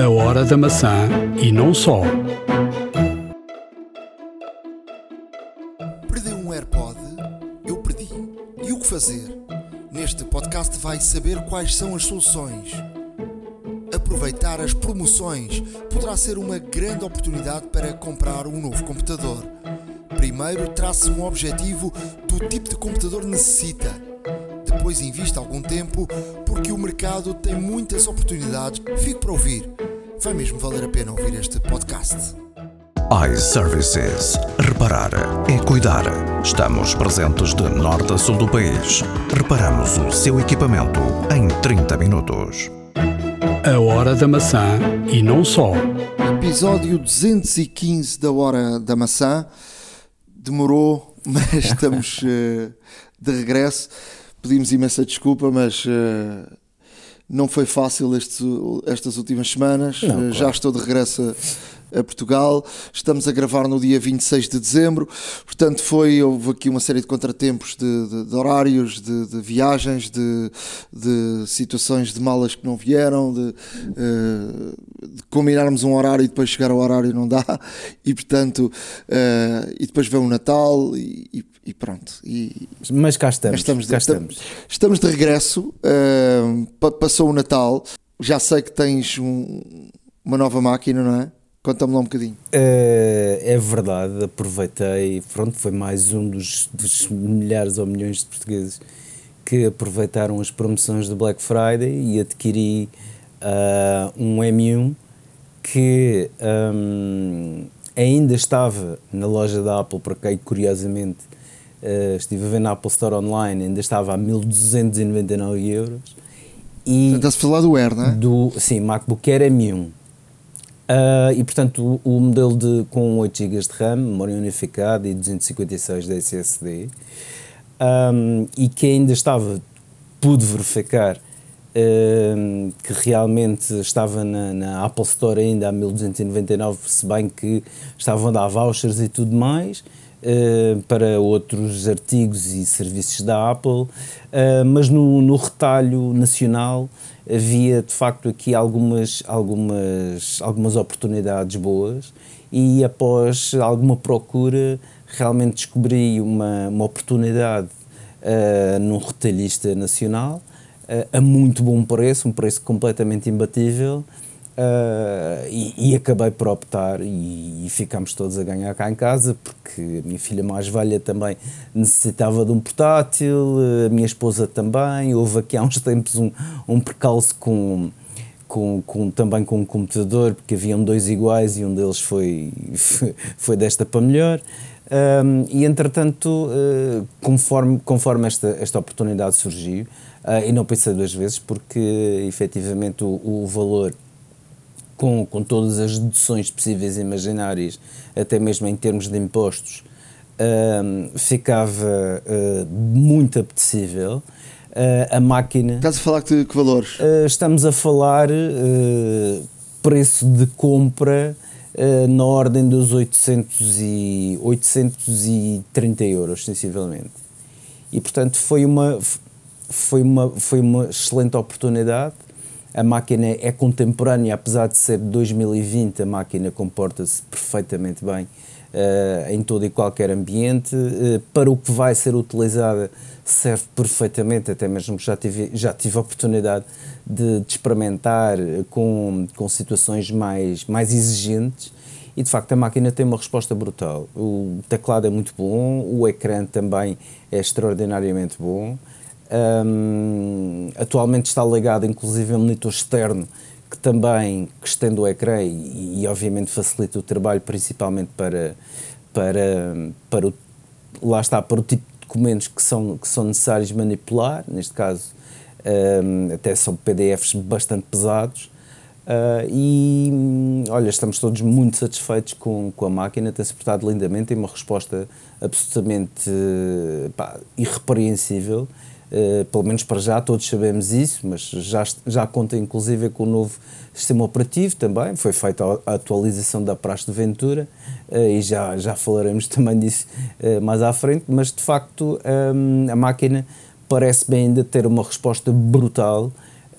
A hora da maçã e não só. Perdeu um AirPod? Eu perdi. E o que fazer? Neste podcast vai saber quais são as soluções. Aproveitar as promoções poderá ser uma grande oportunidade para comprar um novo computador. Primeiro, trace um objetivo do tipo de computador necessita. Depois, invista algum tempo, porque o mercado tem muitas oportunidades. Fique para ouvir. Vai mesmo valer a pena ouvir este podcast. iServices. Reparar é cuidar. Estamos presentes de norte a sul do país. Reparamos o seu equipamento em 30 minutos. A hora da maçã e não só. Episódio 215 da Hora da Maçã. Demorou, mas estamos eh, de regresso. Pedimos imensa desculpa, mas eh, não foi fácil estas últimas semanas. Não, Eh, Já estou de regresso a, Portugal. Estamos a gravar no dia 26 de dezembro. Portanto, foi, houve aqui uma série de contratempos de, de- de horários, de, de viagens, de, situações de malas que não vieram, de, eh, de combinarmos um horário e depois chegar ao horário não dá. E portanto, eh, e depois vem o Natal e, e- pronto. E, Mas cá estamos. Estamos de, cá estam- estamos. estamos de regresso. pa- passou o Natal. Já sei que tens um- uma nova máquina, não é? Conta-me lá um bocadinho. Eh, é verdade, aproveitei. Pronto, foi mais um dos, dos milhares ou milhões de portugueses que aproveitaram as promoções do Black Friday e adquiri ah, um M1 que ahm, ainda estava na loja da Apple, porque curiosamente eh, estive a ver na Apple Store Online, ainda estava a 1299 euros. E Está-se a falar do Air, não é? do sim, MacBook Air M1. Ah, e portanto o, o modelo de, com 8 GB de RAM, memória unificada e 256 de SSD, ahm, e que ainda estava, pude verificar ahm, que realmente estava na, na Apple Store ainda a 1299, se bem que estavam a dar vouchers e tudo mais. eh, para outros artigos e serviços da Apple, eh, mas no, no retalho nacional havia de facto aqui algumas, algumas, algumas oportunidades boas e após alguma procura realmente descobri uma, uma oportunidade eh, num retalhista nacional eh, a muito bom preço, um preço completamente imbatível eh, e, e acabei por optar e, e ficámos todos a ganhar cá em casa porque a minha filha mais velha também necessitava de um portátil, a minha esposa também, houve aqui há uns tempos um, um percalço com, com, com- também com um computador, porque haviam dois iguais e um deles foi, foi desta para melhor. Um, e entretanto, uh, conforme, conforme esta, esta oportunidade surgiu, uh, e não pensei duas vezes, porque efetivamente o, o valor com, com todas as deduções possíveis e imaginárias, até mesmo em termos de impostos, ficava ah, muito apetecível. Ah, a máquina. Estás a falar que, que valores? Uh, estamos a falar uh, preço de compra uh, na ordem dos 800 e, 830 euros, sensivelmente. E, portanto, foi uma, foi uma, foi uma excelente oportunidade. A máquina é contemporânea, apesar de ser de 2020, a máquina comporta-se perfeitamente bem uh, em todo e qualquer ambiente. Uh, para o que vai ser utilizada, serve perfeitamente, até mesmo já tive, já tive a oportunidade de, de experimentar com, com situações mais, mais exigentes. E de facto a máquina tem uma resposta brutal. O teclado é muito bom, o ecrã também é extraordinariamente bom. Um, atualmente está ligado inclusive a um monitor externo que também que estende o ecrã e, e obviamente facilita o trabalho principalmente para, para, para o, lá está, para o tipo de documentos que são, que são necessários manipular, neste caso um, até são PDFs bastante pesados. Uh, e olha, estamos todos muito satisfeitos com, com a máquina, tem-se portado lindamente, tem uma resposta absolutamente pá, irrepreensível, uh, pelo menos para já, todos sabemos isso, mas já, já conta inclusive com o novo sistema operativo também, foi feita a atualização da praxe de Ventura e já, já falaremos também disso mais à frente, mas de facto um, a máquina parece bem ainda ter uma resposta brutal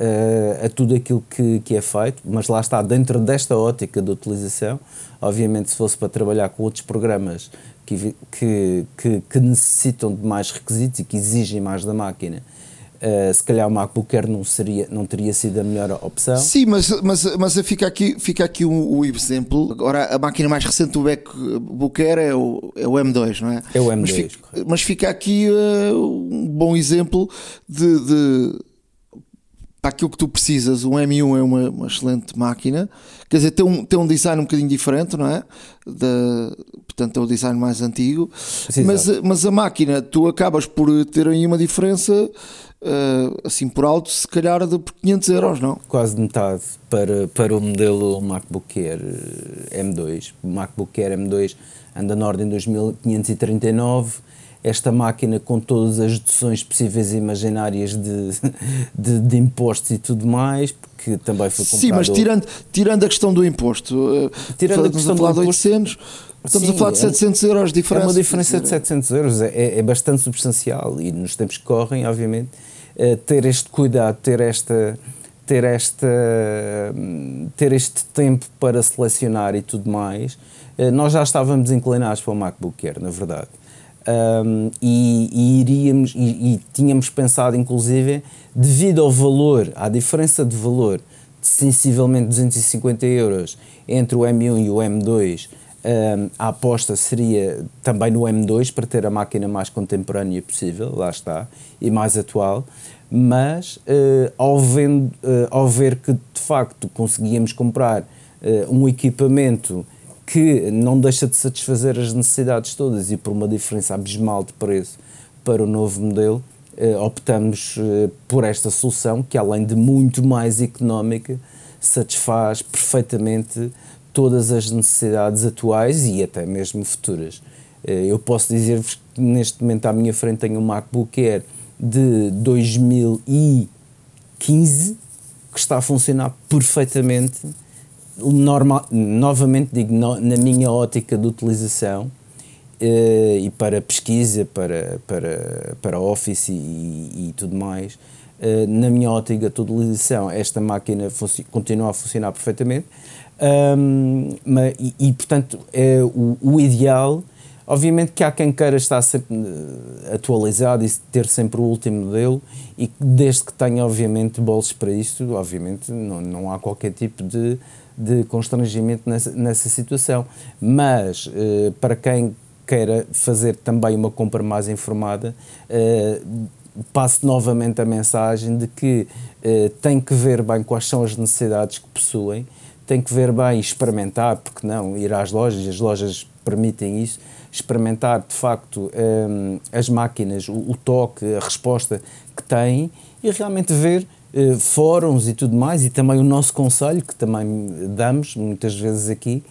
uh, a tudo aquilo que, que é feito, mas lá está, dentro desta ótica de utilização, obviamente se fosse para trabalhar com outros programas que, que, que, que necessitam de mais requisitos e que exigem mais da máquina, Uh, se calhar o MacBook Air não, seria, não teria sido a melhor opção. Sim, mas, mas, mas fica aqui, fica aqui o, o exemplo. Agora, a máquina mais recente do MacBook Air é o, é o M2, não é? É o M2. Mas fica, mas fica aqui uh, um bom exemplo de, de para aquilo que tu precisas, o M1 é uma, uma, excelente máquina, quer dizer, tem um, tem um design um bocadinho diferente, não é? Da, portanto, é o design mais antigo, Sim, mas, mas a máquina, tu acabas por ter aí uma diferença, uh, assim por alto, se calhar de por 500 euros, não? Quase metade para, para o modelo MacBook Air eh, M2. O MacBook Air M2 anda na ordem de 2539 esta máquina com todas as deduções possíveis e imaginárias de, de, de, impostos e tudo mais, porque também foi comprado... Sim, mas tirando, tirando a questão do imposto, eh, tirando a questão a falar do imposto, de 800, estamos sim, a falar de 700 é euros de diferença. É uma diferença de 700 euros, é, é bastante substancial e nos tempos que correm, obviamente, eh, ter este cuidado, ter esta ter esta ter este tempo para selecionar e tudo mais eh, nós já estávamos inclinados para o MacBook Air na verdade um, e, e, iríamos e, e, tínhamos pensado inclusive devido ao valor à diferença de valor de sensivelmente 250 euros entre o M1 e o M2 um, a aposta seria também no M2 para ter a máquina mais contemporânea possível lá está e mais atual. Mas uh, ao, vendo, uh, ao ver que de facto conseguíamos comprar uh, um equipamento que não deixa de satisfazer as necessidades todas e por uma diferença abismal de preço para o novo modelo, eh, optamos eh, por esta solução que, além de muito mais económica, satisfaz perfeitamente todas as necessidades atuais e até mesmo futuras. Eh, eu posso dizer-vos que neste momento à minha frente tenho um MacBook Air de 2015 que está a funcionar perfeitamente normal, novamente digo, no, na minha ótica de utilização uh, e para pesquisa, para, para, para Office e, e tudo mais, uh, na minha ótica de utilização, esta máquina continua a funcionar perfeitamente. Um, mas, e, e, portanto, é o, o ideal. Obviamente que há quem queira estar sempre eh, atualizado e ter sempre o último modelo e desde que tenha, obviamente, bolsos para isso, obviamente não, não há qualquer tipo de, de constrangimento nessa, nessa situação. Mas, uh, para quem queira fazer também uma compra mais informada, uh, passo novamente a mensagem de que uh, tem que ver bem quais são as necessidades que possuem, tem que ver bem experimentar, porque não, ir às lojas, as lojas permitem isso, experimentar de facto as máquinas, o, o, toque, a resposta que têm e realmente ver eh, fóruns e tudo mais, e também o nosso conselho, que também damos muitas vezes aqui,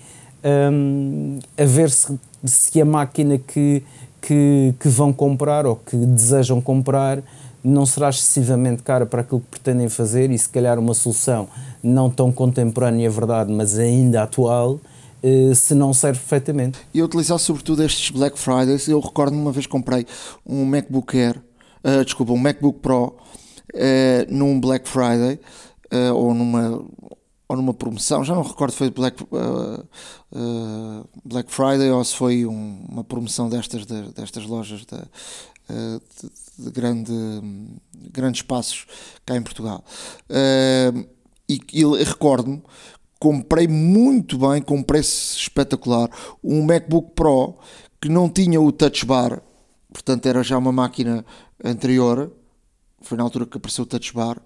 um, a ver se, se a máquina que, que, que vão comprar ou que desejam comprar não será excessivamente cara para aquilo que pretendem fazer e se calhar uma solução não tão contemporânea, é verdade, mas ainda atual, eh, se não serve perfeitamente. E utilizar sobretudo estes Black Fridays, eu recordo uma vez comprei um MacBook Air, uh, desculpa, um MacBook Pro uh, num Black Friday uh, ou numa ou numa promoção, já não recordo se foi Black, uh, Black Friday ou se foi um, uma promoção destas, de, destas lojas de, de, de, grande, grandes espaços cá em Portugal. e, e recordo-me, comprei muito bem, com um preço espetacular, um MacBook Pro que não tinha o Touch Bar, portanto era já uma máquina anterior, foi na altura que apareceu o Touch Bar,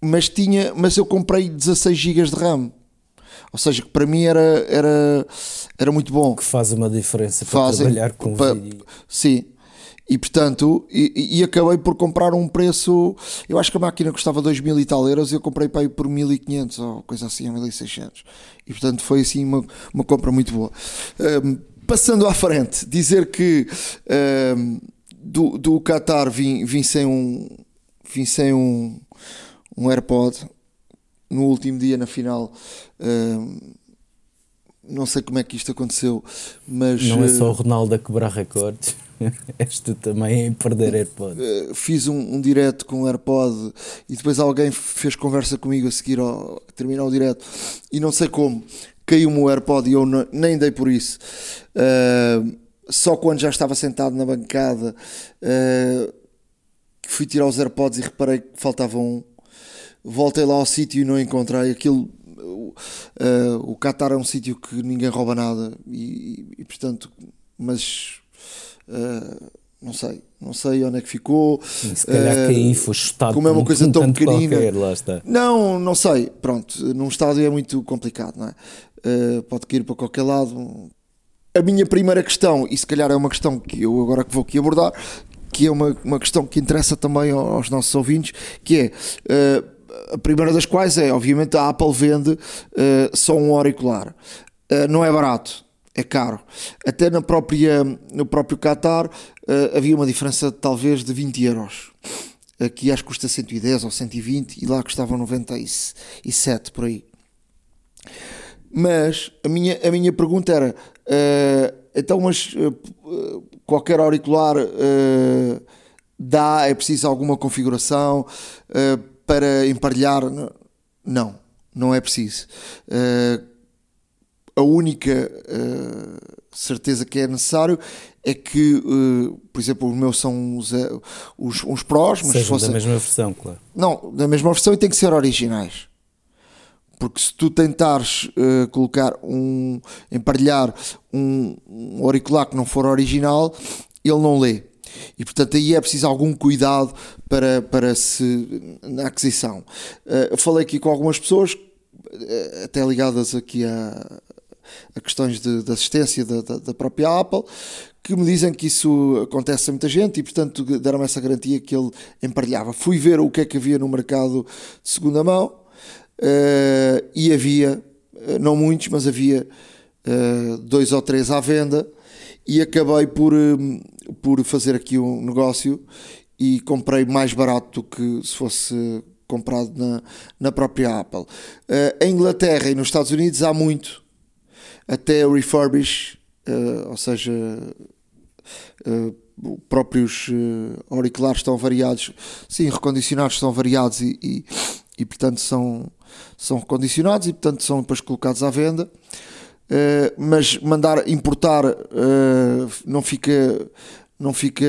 mas, tinha, mas eu comprei 16 GB de RAM. Ou seja, que para mim era, era, era muito bom. Que faz uma diferença para Fazem, trabalhar com para, vídeo. Sim. E portanto, e, e, acabei por comprar um preço. Eu acho que a máquina custava 2 mil e tal euros e eu comprei para aí por 1500 ou coisa assim, 1600. E portanto foi assim uma, uma compra muito boa. Um, passando à frente, dizer que um, do, do Qatar vim, vim sem um, vim sem um, um AirPod no último dia na final. Uh, não sei como é que isto aconteceu, mas. Não é só o Ronaldo a quebrar recordes. És tu também em perder AirPod. Uh, fiz um, um direto com o AirPod e depois alguém fez conversa comigo a seguir ao terminar o direto e não sei como caiu-me o AirPod e eu não, nem dei por isso. Uh, só quando já estava sentado na bancada uh, fui tirar os AirPods e reparei que faltava um. Voltei lá ao sítio e não encontrei aquilo. Uh, o Qatar é um sítio que ninguém rouba nada e, e, e portanto, mas uh, não sei, não sei onde é que ficou. Se calhar uh, que aí foi chutado como é uma coisa tão pequenina. Qualquer. Não, não sei. Pronto, num estádio é muito complicado, não é? Uh, pode cair para qualquer lado. A minha primeira questão, e se calhar é uma questão que eu agora que vou aqui abordar, que é uma, uma questão que interessa também aos nossos ouvintes, que é uh, a primeira das quais é, obviamente, a Apple vende uh, só um auricular. Uh, não é barato, é caro. Até na própria, no próprio Qatar havia uma diferença talvez de 20 euros. Aqui acho que custa 110 ou 120 e lá custava 97 por aí. Mas a minha, a minha pergunta era: uh, então, mas uh, qualquer auricular uh, dá? É preciso alguma configuração para emparelhar? Não, não é preciso. a única certeza que é necessário é que, por exemplo, os meus são os, os, os prós, mas Sejam fosse... da mesma versão, claro. Não, da mesma versão e tem que ser originais porque se tu tentares uh, colocar um, emparelhar um, um, auricular que não for original, ele não lê. E portanto aí é preciso algum cuidado para, para se, na aquisição. Uh, falei aqui com algumas pessoas, uh, até ligadas aqui a, a questões de, de assistência da, da, da, própria Apple, que me dizem que isso acontece a muita gente e, portanto, deram-me essa garantia que ele emparelhava. Fui ver o que é que havia no mercado de segunda mão uh, e havia, eh, não muitos, mas havia uh, dois ou três à venda. E acabei por, por fazer aqui um negócio e comprei mais barato do que se fosse comprado na, na própria Apple. Uh, em Inglaterra e nos Estados Unidos há muito, até refurbish, uh, ou seja, uh, próprios auriculares estão variados, sim, recondicionados estão variados e, e, e portanto são, são recondicionados e portanto são depois colocados à venda. Uh, mas mandar importar uh, não fica não fica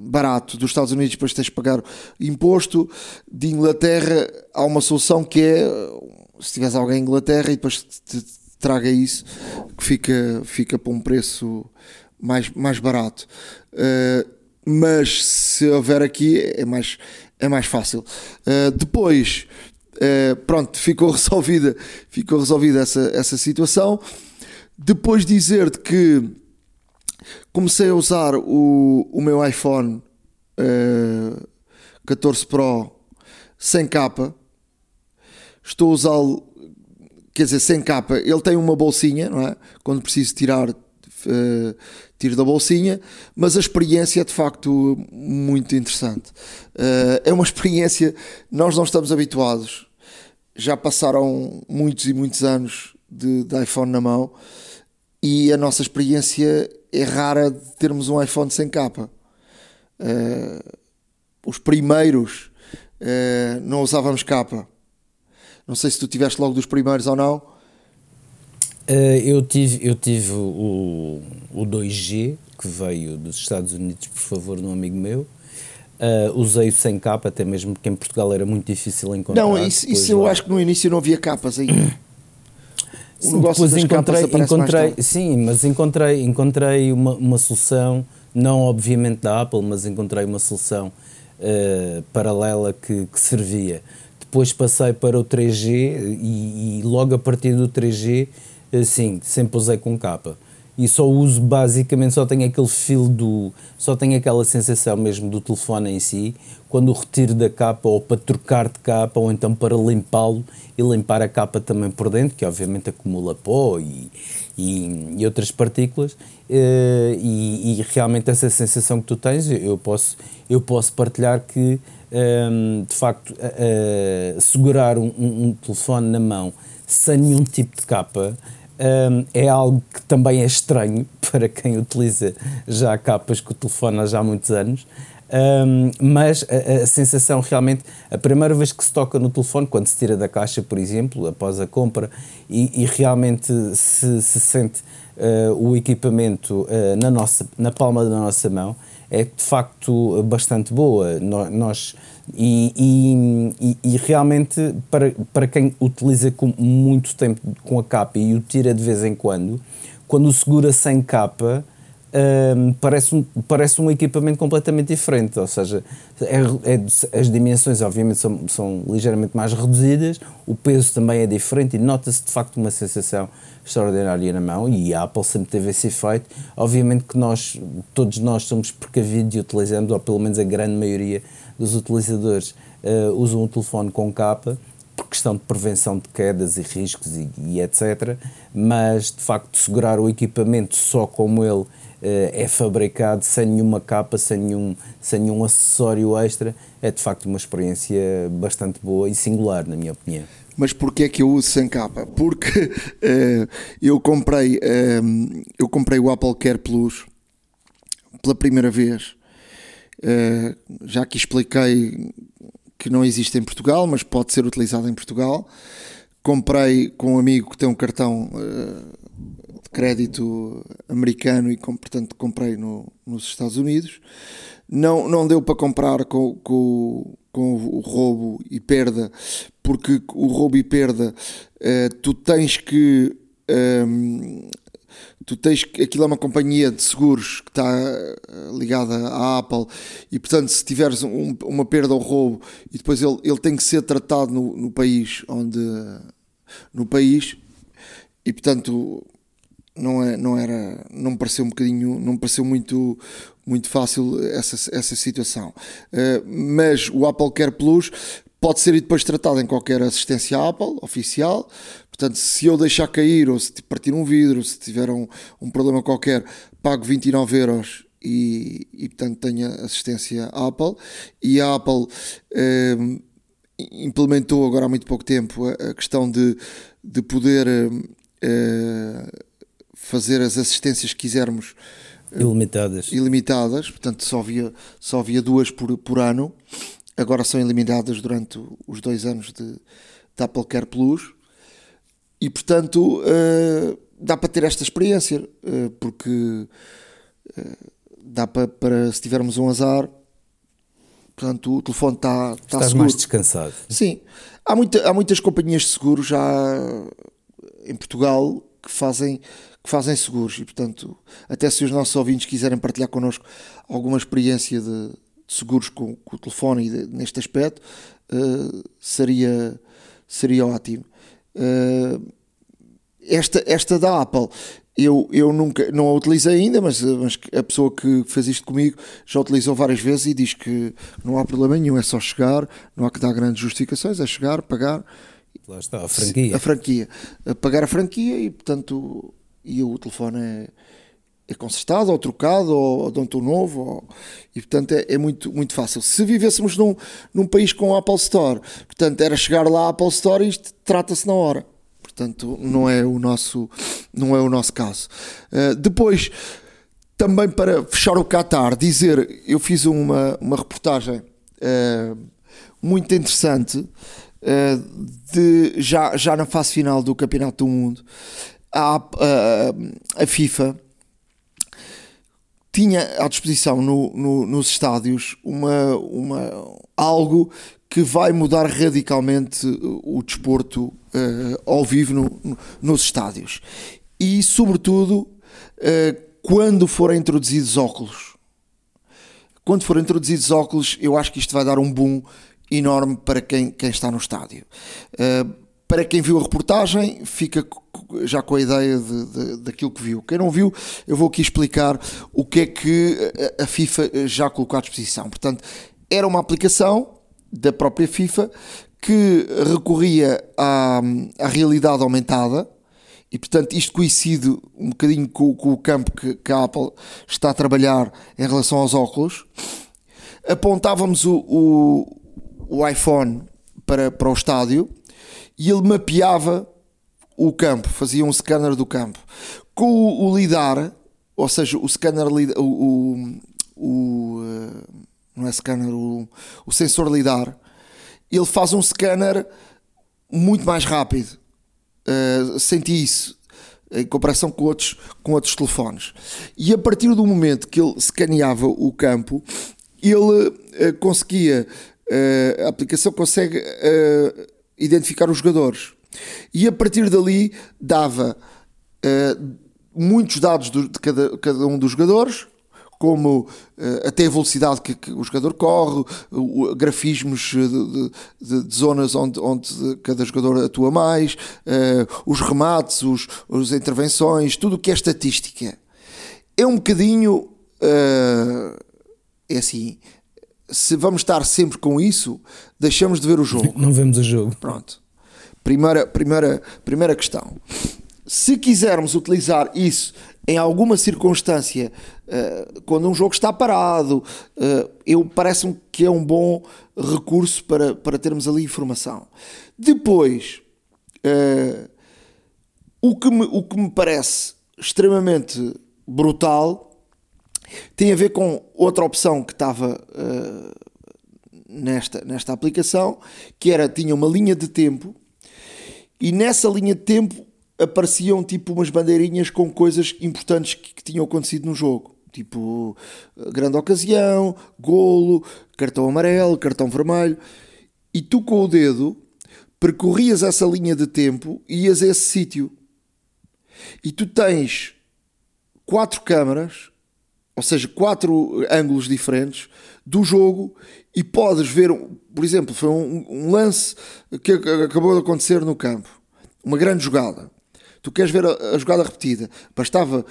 barato dos Estados Unidos depois tens de pagar imposto de Inglaterra há uma solução que é se tiveres alguém em Inglaterra e depois te, te traga isso que fica, fica para um preço mais, mais barato uh, mas se houver aqui é mais, é mais fácil. Uh, depois, uh, pronto, ficou resolvida, ficou resolvida essa, essa situação. Depois dizer-te que comecei a usar o, o meu iPhone uh, eh, 14 Pro sem capa. Estou a usá-lo, quer dizer, sem capa. Ele tem uma bolsinha, não é? Quando preciso tirar, uh, tiro da bolsinha, mas a experiência é de facto muito interessante. Uh, é uma experiência, nós não estamos habituados, já passaram muitos e muitos anos de, de iPhone na mão e a nossa experiência é rara de termos um iPhone sem capa. Uh, os primeiros uh, não usávamos capa. Não sei se tu tiveste logo dos primeiros ou não. Uh, eu tive, eu tive o, o 2G, que veio dos Estados Unidos, por favor, de um amigo meu. Uh, usei-o sem capa, até mesmo porque em Portugal era muito difícil encontrar. Não, isso, isso eu acho que no início não havia capas aí. O sim, depois encontrei, encontrei sim, mas encontrei, encontrei uma, uma solução, não obviamente da Apple, mas encontrei uma solução uh, paralela que, que servia. Depois passei para o 3G e, e logo a partir do 3G sim, sempre usei com capa. E só uso basicamente, só tenho aquele fio do. só tenho aquela sensação mesmo do telefone em si, quando o retiro da capa, ou para trocar de capa, ou então para limpá-lo e limpar a capa também por dentro, que obviamente acumula pó e, e, e outras partículas. Eh, e, e, realmente essa sensação que tu tens, eu posso, eu posso partilhar que, ehm, de facto, segurar um, um telefone na mão sem nenhum tipo de capa um, é algo que também é estranho para quem utiliza já capas com o telefone há já muitos anos. Um, mas a, a, sensação realmente, a primeira vez que se toca no telefone, quando se tira da caixa, por exemplo, após a compra, e, e realmente se, se sente uh, o equipamento uh, na, nossa, na palma da nossa mão, é de facto bastante boa. Nós, e, e, e, realmente, para, para quem utiliza com muito tempo com a capa e o tira de vez em quando, quando o segura sem capa, um, parece, um, parece um equipamento completamente diferente, ou seja, é, é, as dimensões obviamente são, são ligeiramente mais reduzidas, o peso também é diferente e nota-se de facto uma sensação extraordinária na mão e a Apple sempre teve esse efeito. Obviamente que nós, todos nós somos precavidos e utilizamos, ou pelo menos a grande maioria dos utilizadores uh, usam o telefone com capa, por questão de prevenção de quedas e riscos e, e etc. Mas de facto segurar o equipamento só como ele eh, é fabricado sem nenhuma capa, sem nenhum, sem nenhum acessório extra, é de facto uma experiência bastante boa e singular, na minha opinião. Mas porquê é que eu uso sem capa? Porque uh, eu, comprei, uh, eu comprei o Apple Care Plus pela primeira vez. Uh, já que expliquei que não existe em Portugal, mas pode ser utilizado em Portugal. Comprei com um amigo que tem um cartão de crédito americano e, portanto, comprei no, nos Estados Unidos. Não, não deu para comprar com, com, com o roubo e perda, porque o roubo e perda uh, tu tens que. Um, ehm, tu tens aquilo é uma companhia de seguros que está eh, ligada à Apple e portanto se tiveres um, uma perda ou roubo e depois ele, ele tem que ser tratado no, no país onde no país e portanto não, é, não era não me pareceu um bocadinho não me pareceu muito muito fácil essa, essa situação. Uh, mas o Apple Care Plus pode ser depois tratado em qualquer assistência Apple oficial portanto se eu deixar cair ou se partir um vidro se tiver um, um problema qualquer pago 29 euros e, e portanto tenha assistência Apple. E a Apple uh, implementou agora há muito pouco tempo a, a questão de, de poder uh, fazer as assistências que quisermos eh, ilimitadas. ilimitadas, portanto só havia, só havia duas por, por ano, agora são ilimitadas durante os dois anos de, de Apple Care Plus e portanto uh, dá para ter esta experiência, uh, porque uh, dá para, para se tivermos um azar, portanto o telefone está, está Estás seguro. mais descansado. Sim, há, muita, há muitas companhias de seguros já em Portugal que fazem que fazem seguros e, portanto, até se os nossos ouvintes quiserem partilhar connosco alguma experiência de, de seguros com, com, o telefone e de, neste aspecto, seria, seria ótimo. Uh, esta, esta da Apple, eu, eu nunca, não a utilizei ainda, mas, mas a pessoa que fez isto comigo já utilizou várias vezes e diz que não há problema nenhum, é só chegar, não há que dar grandes justificações, é chegar, pagar. Lá está, a franquia. A franquia. Pagar a franquia e, portanto, e o telefone é, é consertado ou trocado ou, ou dão-te um novo ou, e portanto é, é, muito, muito fácil. Se vivêssemos num, num país com Apple Store, portanto era chegar lá à Apple Store e isto trata-se na hora. Portanto, não é o nosso, não é o nosso caso. Uh, depois, também para fechar o Qatar, dizer, eu fiz uma, uma reportagem uh, muito interessante uh, de, já, já na fase final do Campeonato do Mundo a, a, a FIFA tinha à disposição no, no, nos estádios uma, uma, algo que vai mudar radicalmente o desporto uh, ao vivo no, nos estádios. E, sobretudo, uh, quando forem introduzidos óculos. Quando forem introduzidos óculos, eu acho que isto vai dar um boom enorme para quem, quem está no estádio. Uh, para quem viu a reportagem, fica já com a ideia de, de, daquilo que viu. Quem não viu, eu vou aqui explicar o que é que a FIFA já colocou à disposição. Portanto, era uma aplicação da própria FIFA que recorria à, à realidade aumentada e, portanto, isto coincide um bocadinho com, com o campo que, que, a Apple está a trabalhar em relação aos óculos. Apontávamos o, o, o iPhone para, para o estádio e ele mapeava o campo, fazia um scanner do campo. Com o, o lidar, ou seja, o scanner, o, o, o uh, não é scanner, o, o sensor lidar, ele faz um scanner muito mais rápido. Uh, senti isso em comparação com outros, com outros telefones. E a partir do momento que ele escaneava o campo, ele uh, conseguia, uh, a aplicação consegue identificar os jogadores. E a partir dali dava muitos dados de cada, cada um dos jogadores, como uh, até a velocidade que, que, o jogador corre, uh, grafismos de, de, de, zonas onde, onde cada jogador atua mais, uh, os remates, os, as intervenções, tudo o que é estatística. É um bocadinho. é assim. Se vamos estar sempre com isso, deixamos de ver o jogo. Não vemos o jogo. Pronto. Primeira, primeira, primeira questão. Se quisermos utilizar isso em alguma circunstância, uh, quando um jogo está parado, uh, eu parece-me que é um bom recurso para, para termos ali informação. Depois, uh, o, que me, o que me parece extremamente brutal tem a ver com outra opção que estava nesta, nesta aplicação, que era, tinha uma linha de tempo, e nessa linha de tempo apareciam tipo umas bandeirinhas com coisas importantes que, que tinham acontecido no jogo. Tipo, grande ocasião, golo, cartão amarelo, cartão vermelho. E tu com o dedo percorrias essa linha de tempo e ias a esse sítio. E tu tens quatro câmaras, ou seja, quatro ângulos diferentes do jogo e podes ver, por exemplo, foi um, um lance que acabou de acontecer no campo, uma grande jogada Tu queres ver a, a jogada repetida. Bastava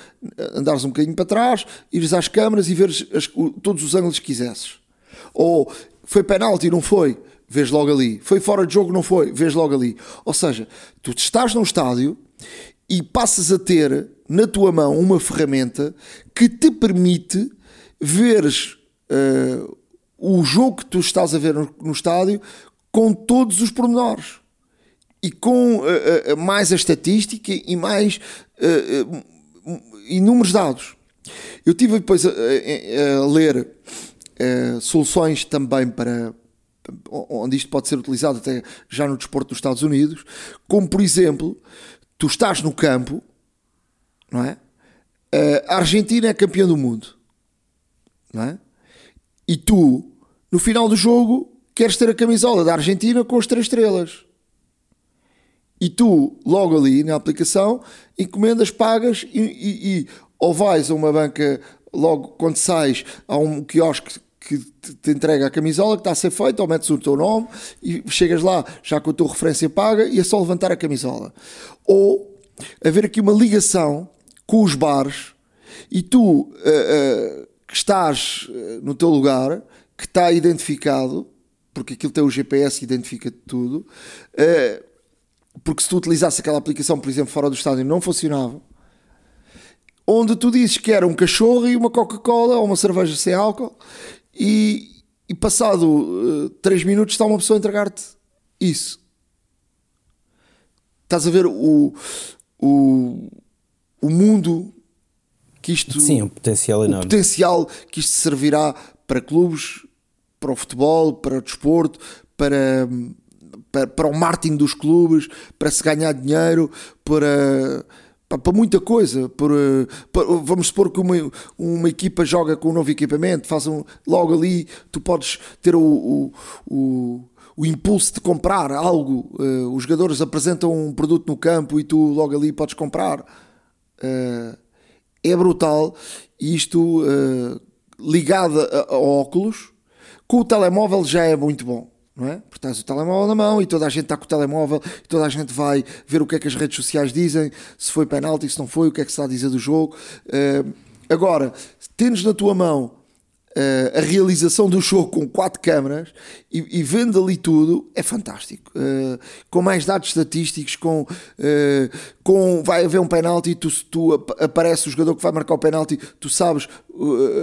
andares um bocadinho para trás, ires às câmaras e veres as, o, todos os ângulos que quisesses. Ou foi penalti, não foi? Vês logo ali. Foi fora de jogo, não foi? Vês logo ali. Ou seja, tu estás num estádio e passas a ter na tua mão uma ferramenta que te permite veres uh, o jogo que tu estás a ver no, no estádio com todos os pormenores e com uh, uh, mais a estatística e mais uh, inúmeros dados. Eu tive depois a, a, a ler soluções também para onde isto pode ser utilizado até já no desporto dos Estados Unidos, como por exemplo, tu estás no campo, não é? A Argentina é campeã do mundo, não é? E tu, no final do jogo, queres ter a camisola da Argentina com as três estrelas. E tu, logo ali na aplicação, encomendas, pagas e, e, e ou vais a uma banca, logo quando sais, a um quiosque que te entrega a camisola que está a ser feita, ou metes o teu nome e chegas lá já com a tua referência paga e é só levantar a camisola. Ou haver aqui uma ligação com os bares e tu uh, uh, que estás uh, no teu lugar, que está identificado, porque aquilo tem o GPS que identifica tudo, porque se tu utilizasses aquela aplicação, por exemplo, fora do estádio, não funcionava. Onde tu dizes que era um cachorro e uma Coca-Cola ou uma cerveja sem álcool, e, e passado uh, 3 minutos está uma pessoa a entregar-te isso. Estás a ver o, o, o mundo que isto. Sim, um potencial enorme. O potencial que isto servirá para clubes, para o futebol, para o desporto, para para, para o marketing dos clubes, para se ganhar dinheiro, para, para, muita coisa. Para, para, vamos supor que uma, uma equipa joga com um novo equipamento, faz um, logo ali tu podes ter o, o, o o impulso de comprar algo. Uh, os jogadores apresentam um produto no campo e tu logo ali podes comprar. Uh, é brutal. E isto uh, ligado a, a, óculos, com o telemóvel já é muito bom não é? Porque o telemóvel na mão e toda a gente está com o telemóvel e toda a gente vai ver o que é que as redes sociais dizem, se foi penalti, se não foi, o que é que se está a dizer do jogo. Uh, agora, tens na tua mão uh, a realização do jogo com quatro câmaras e, e vendo ali tudo, é fantástico. Uh, com mais dados estatísticos, com, uh, com vai haver um penalti, tu, tu aparece o jogador que vai marcar o penalti, tu sabes,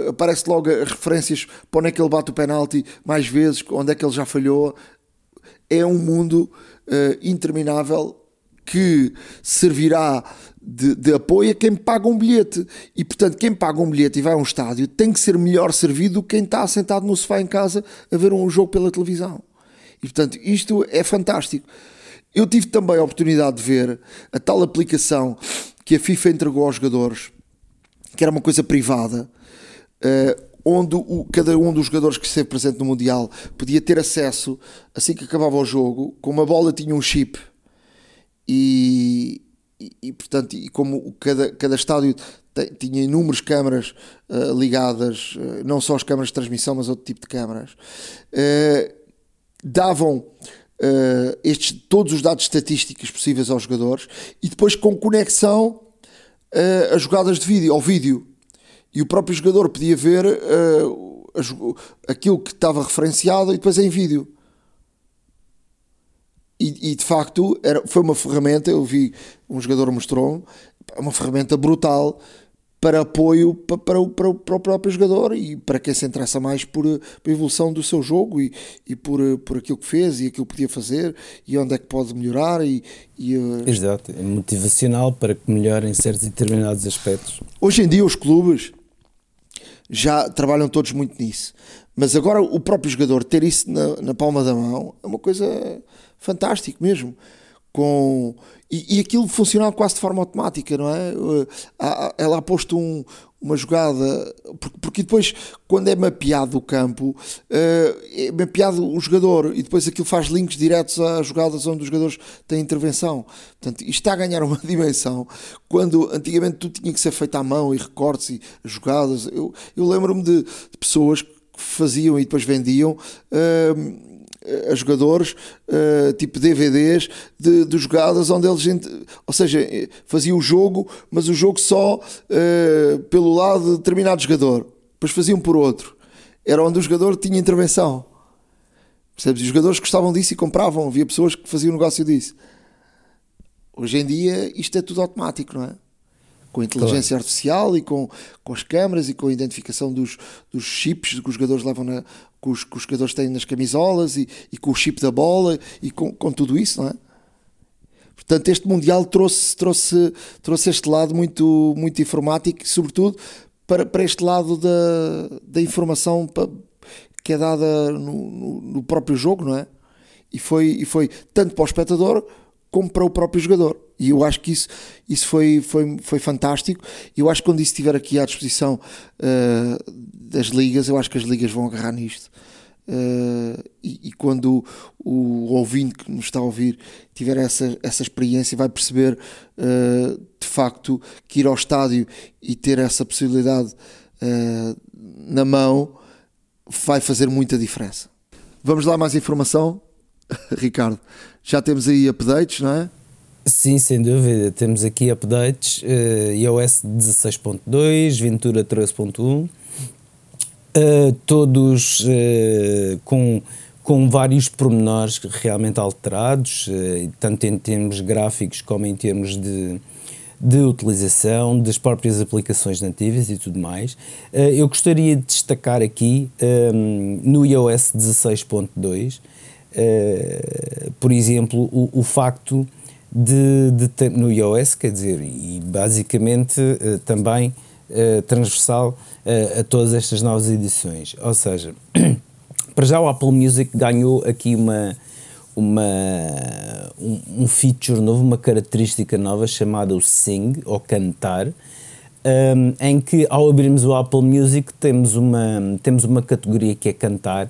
aparece logo as referências para onde é que ele bate o penalti mais vezes, onde é que ele já falhou. É um mundo interminável que servirá de, de, apoio a quem paga um bilhete. E, portanto, quem paga um bilhete e vai a um estádio tem que ser melhor servido do que quem está sentado no sofá em casa a ver um jogo pela televisão. E, portanto, isto é fantástico. Eu tive também a oportunidade de ver a tal aplicação que a FIFA entregou aos jogadores, que era uma coisa privada, uh, onde o, cada um dos jogadores que esteve presente no Mundial podia ter acesso, assim que acabava o jogo, com uma bola tinha um chip. E, e, portanto, e como cada, cada estádio tinha inúmeras câmaras uh, ligadas, uh, não só as câmaras de transmissão, mas outro tipo de câmaras, uh, davam estes, todos os dados estatísticos possíveis aos jogadores e depois com conexão a jogadas de vídeo, ao vídeo. E o próprio jogador podia ver aquilo que estava referenciado e depois em vídeo. E, e, de facto era, foi uma ferramenta, eu vi, um jogador mostrou uma ferramenta brutal para apoio para, para, o, para, o, para o próprio jogador e para quem se interessa mais por, por a evolução do seu jogo e, e por, por aquilo que fez e aquilo que podia fazer e onde é que pode melhorar e, e uh, Exato, é motivacional para que melhorem certos determinados aspectos. Hoje em dia os clubes já trabalham todos muito nisso, mas agora o próprio jogador ter isso na, na palma da mão é uma coisa fantástico mesmo. Com, e, e aquilo funcionava quase de forma automática, não é? Eh, ela ha posto um, uma jogada, porque depois, quando é mapeado o campo, eh, é mapeado o jogador e depois aquilo faz links diretos às jogadas onde os jogadores têm intervenção. Portanto, isto está a ganhar uma dimensão quando antigamente tudo tinha que ser feito à mão e recortes e jogadas. Eu, eu lembro-me de, de, pessoas que faziam e depois vendiam. Uh, a jogadores, uh, tipo DVDs de, de, jogadas onde eles, ou seja, eh, faziam o jogo, mas o jogo só uh, pelo lado de determinado jogador, depois faziam por outro. Era onde o jogador tinha intervenção. Percebes? E os jogadores gostavam disso e compravam. Havia pessoas que faziam negócio disso. Hoje em dia isto é tudo automático, não é? com a inteligência claro. artificial e com, com as câmaras e com a identificação dos, dos chips que os jogadores levam na, que os, que os jogadores têm nas camisolas e, e com o chip da bola e com, com tudo isso, não é? Portanto, este Mundial trouxe, trouxe, trouxe este lado muito, muito informático e, sobretudo, para, para este lado da, da informação que é dada no, no, no, próprio jogo, não é? E foi, e foi tanto para o espectador como para o próprio jogador. E eu acho que isso, isso foi, foi, foi fantástico. E eu acho que quando isso estiver aqui à disposição uh, das ligas, eu acho que as ligas vão agarrar nisto. Uh, e, e, quando o, o, ouvinte que nos está a ouvir tiver essa, essa experiência, vai perceber uh, de facto que ir ao estádio e ter essa possibilidade na mão vai fazer muita diferença. Vamos lá, mais informação, Ricardo. Já temos aí updates, não é? Sim, sem dúvida. Temos aqui updates: uh, iOS 16.2, Ventura 13.1, uh, todos uh, com, com vários pormenores realmente alterados, uh, tanto em termos gráficos como em termos de, de utilização das próprias aplicações nativas e tudo mais. eu gostaria de destacar aqui um, no iOS 16.2, por exemplo, o, o facto de, de no iOS, quer dizer, e basicamente também uh, transversal uh, a todas estas novas edições. Ou seja, para já o Apple Music ganhou aqui uma, uma, um, um, feature novo, uma característica nova chamada o Sing, ou cantar, um, em que ao abrirmos o Apple Music temos uma, temos uma categoria que é cantar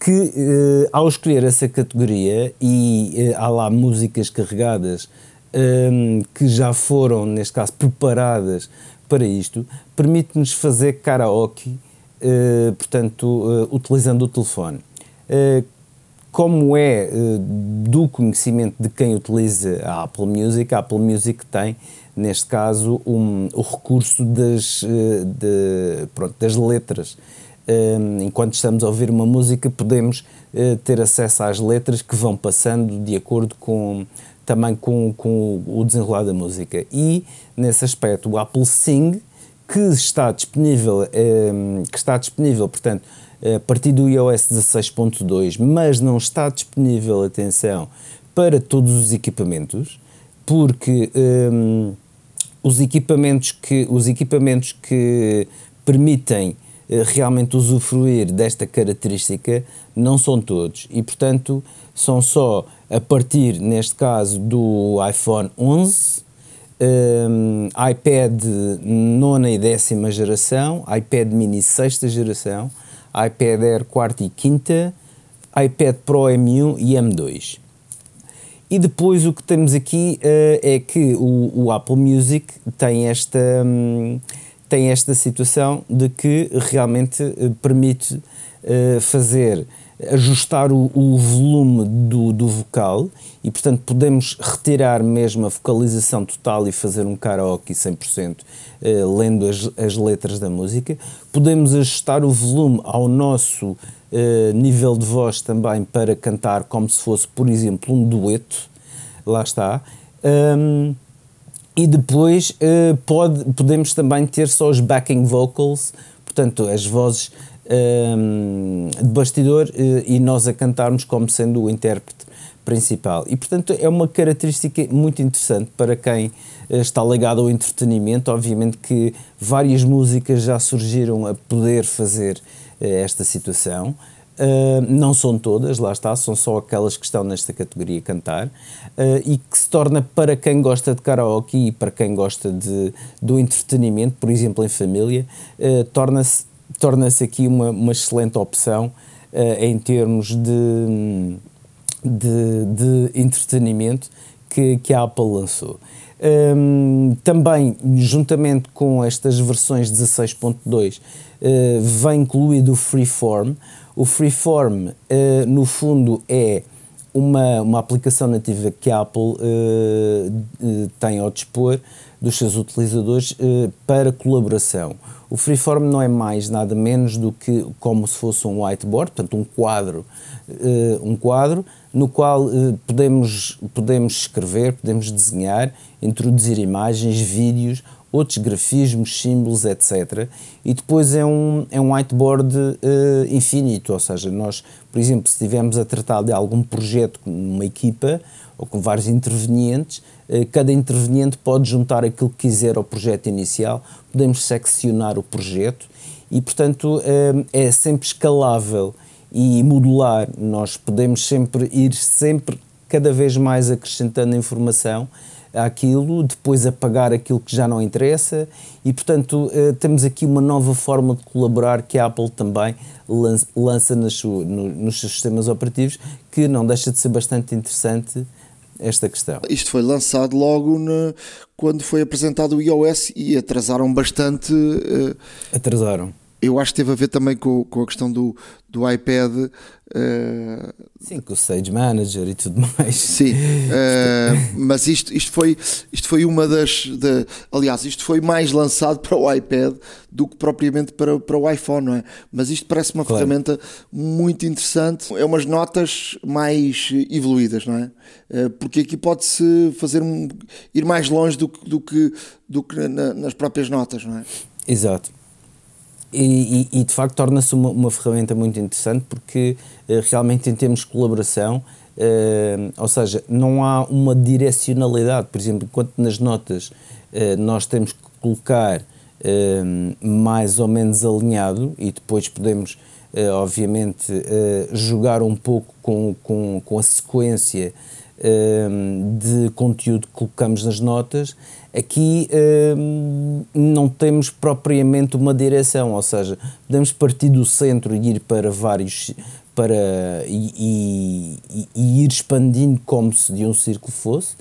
que uh, ao escolher essa categoria e uh, há lá músicas carregadas ehm, que já foram, neste caso, preparadas para isto, permite-nos fazer karaoke, uh, portanto, utilizando o telefone. como é do conhecimento de quem utiliza a Apple Music, a Apple Music tem, neste caso, um, o recurso das, de, pronto, das letras enquanto estamos a ouvir uma música, podemos eh, ter acesso às letras que vão passando de acordo com também com, com o desenrolar da música. E nesse aspecto, o Apple Sing, que está disponível, que está disponível, portanto, a partir do iOS 16.2, mas não está disponível, atenção, para todos os equipamentos, porque um, os equipamentos que os equipamentos que permitem uh, realmente usufruir desta característica não são todos e portanto são só a partir neste caso do iPhone 11 um, iPad nona e décima geração, iPad mini sexta geração, iPad Air quarta e quinta, iPad Pro M1 e M2. E depois o que temos aqui uh, é que o, o, Apple Music tem esta, um, tem esta situação de que realmente uh, permite uh, fazer ajustar o, o volume do, do, vocal e, portanto, podemos retirar mesmo a focalização total e fazer um karaoke 100% eh, lendo as, as letras da música. Podemos ajustar o volume ao nosso eh, nível de voz também para cantar como se fosse, por exemplo, um dueto. Lá está. Um, e depois uh, pode, podemos também ter só os backing vocals, portanto, as vozes um, de bastidor uh, e nós a cantarmos como sendo o intérprete principal. E, portanto, é uma característica muito interessante para quem uh, está ligado ao entretenimento. Obviamente que várias músicas já surgiram a poder fazer uh, esta situação. Uh, não são todas, lá está, são só aquelas que estão nesta categoria cantar uh, e que se torna para quem gosta de karaoke e para quem gosta de, do entretenimento, por exemplo, em família, uh, torna-se torna-se aqui uma, uma excelente opção uh, em termos de, de, de, entretenimento que, que a Apple lançou. Um, também, juntamente com estas versões 16.2, uh, eh, vem incluído o Freeform. O Freeform, uh, no fundo, é uma, uma aplicação nativa que a Apple uh, tem ao dispor dos seus utilizadores para colaboração. O freeform não é mais nada menos do que como se fosse um whiteboard, portanto um quadro, uh, um quadro no qual uh, podemos, podemos escrever, podemos desenhar, introduzir imagens, vídeos, outros grafismos, símbolos, etc. E depois é um, é um whiteboard uh, infinito, ou seja, nós, por exemplo, se estivermos a tratar de algum projeto numa equipa ou com vários intervenientes, uh, cada interveniente pode juntar aquilo que quiser ao projeto inicial, podemos seccionar o projeto e, portanto, uh, é sempre escalável e modular. Nós podemos sempre ir sempre cada vez mais acrescentando informação aquilo, depois apagar aquilo que já não interessa e, portanto, eh, temos aqui uma nova forma de colaborar que a Apple também lança nos seus sistemas operativos, que não deixa de ser bastante interessante esta questão. Isto foi lançado logo na, quando foi apresentado o iOS e atrasaram bastante. Uh, atrasaram eu acho que teve a ver também com, com a questão do, do iPad. Uh, Sim, com o Sage Manager e tudo mais. Sim, uh, mas isto, isto, foi, isto foi uma das. De, aliás, isto foi mais lançado para o iPad do que propriamente para, para o iPhone, não é? Mas isto parece uma claro. ferramenta muito interessante. É umas notas mais evoluídas, não é? Uh, porque aqui pode-se fazer um, ir mais longe do, do que, do que na, nas próprias notas, não é? Exato. E, e, de facto torna-se uma, uma, ferramenta muito interessante porque uh, realmente em termos de colaboração, uh, ou seja, não há uma direcionalidade, por exemplo, enquanto nas notas uh, nós temos que colocar mais ou menos alinhado e depois podemos obviamente jogar um pouco com, com, com a sequência de conteúdo que colocamos nas notas, Aqui hum, não temos propriamente uma direção, ou seja, podemos partir do centro e ir para vários para e, e, e ir expandindo como se de um círculo fosse.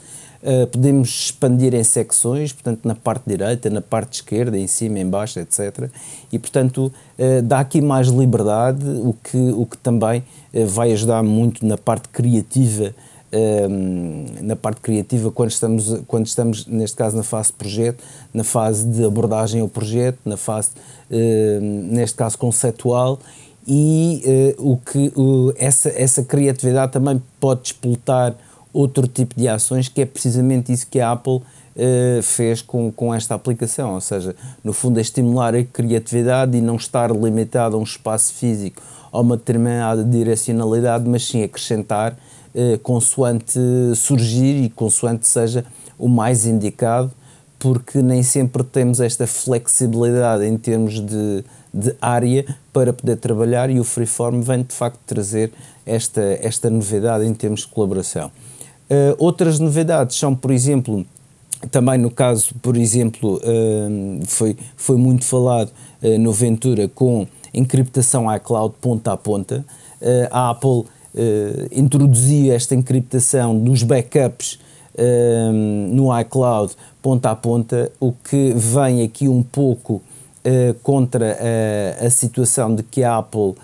Uh, podemos expandir em secções, portanto, na parte direita, na parte esquerda, em cima, em baixo, etc. E, portanto, uh, dá aqui mais liberdade, o que, o que também uh, vai ajudar muito na parte criativa Ehm, na parte criativa quando estamos, quando estamos, neste caso, na fase de projeto, na fase de abordagem ao projeto, na fase, ehm, neste caso, conceptual e uh, o que uh, essa, essa criatividade também pode despoltar outro tipo de ações que é precisamente isso que a Apple uh, fez com, com esta aplicação, ou seja, no fundo é estimular a criatividade e não estar limitado a um espaço físico ou uma determinada direcionalidade, mas sim acrescentar eh, consoante surgir e consoante seja o mais indicado, porque nem sempre temos esta flexibilidade em termos de, de área para poder trabalhar e o Freeform vem de facto trazer esta, esta novidade em termos de colaboração. Uh, outras novidades são, por exemplo, também no caso, por exemplo, uh, foi, foi muito falado uh, no Ventura com encriptação iCloud ponta a ponta. a Apple introduzia esta encriptação dos backups no iCloud ponta a ponta, o que vem aqui um pouco contra a, a situação de que a Apple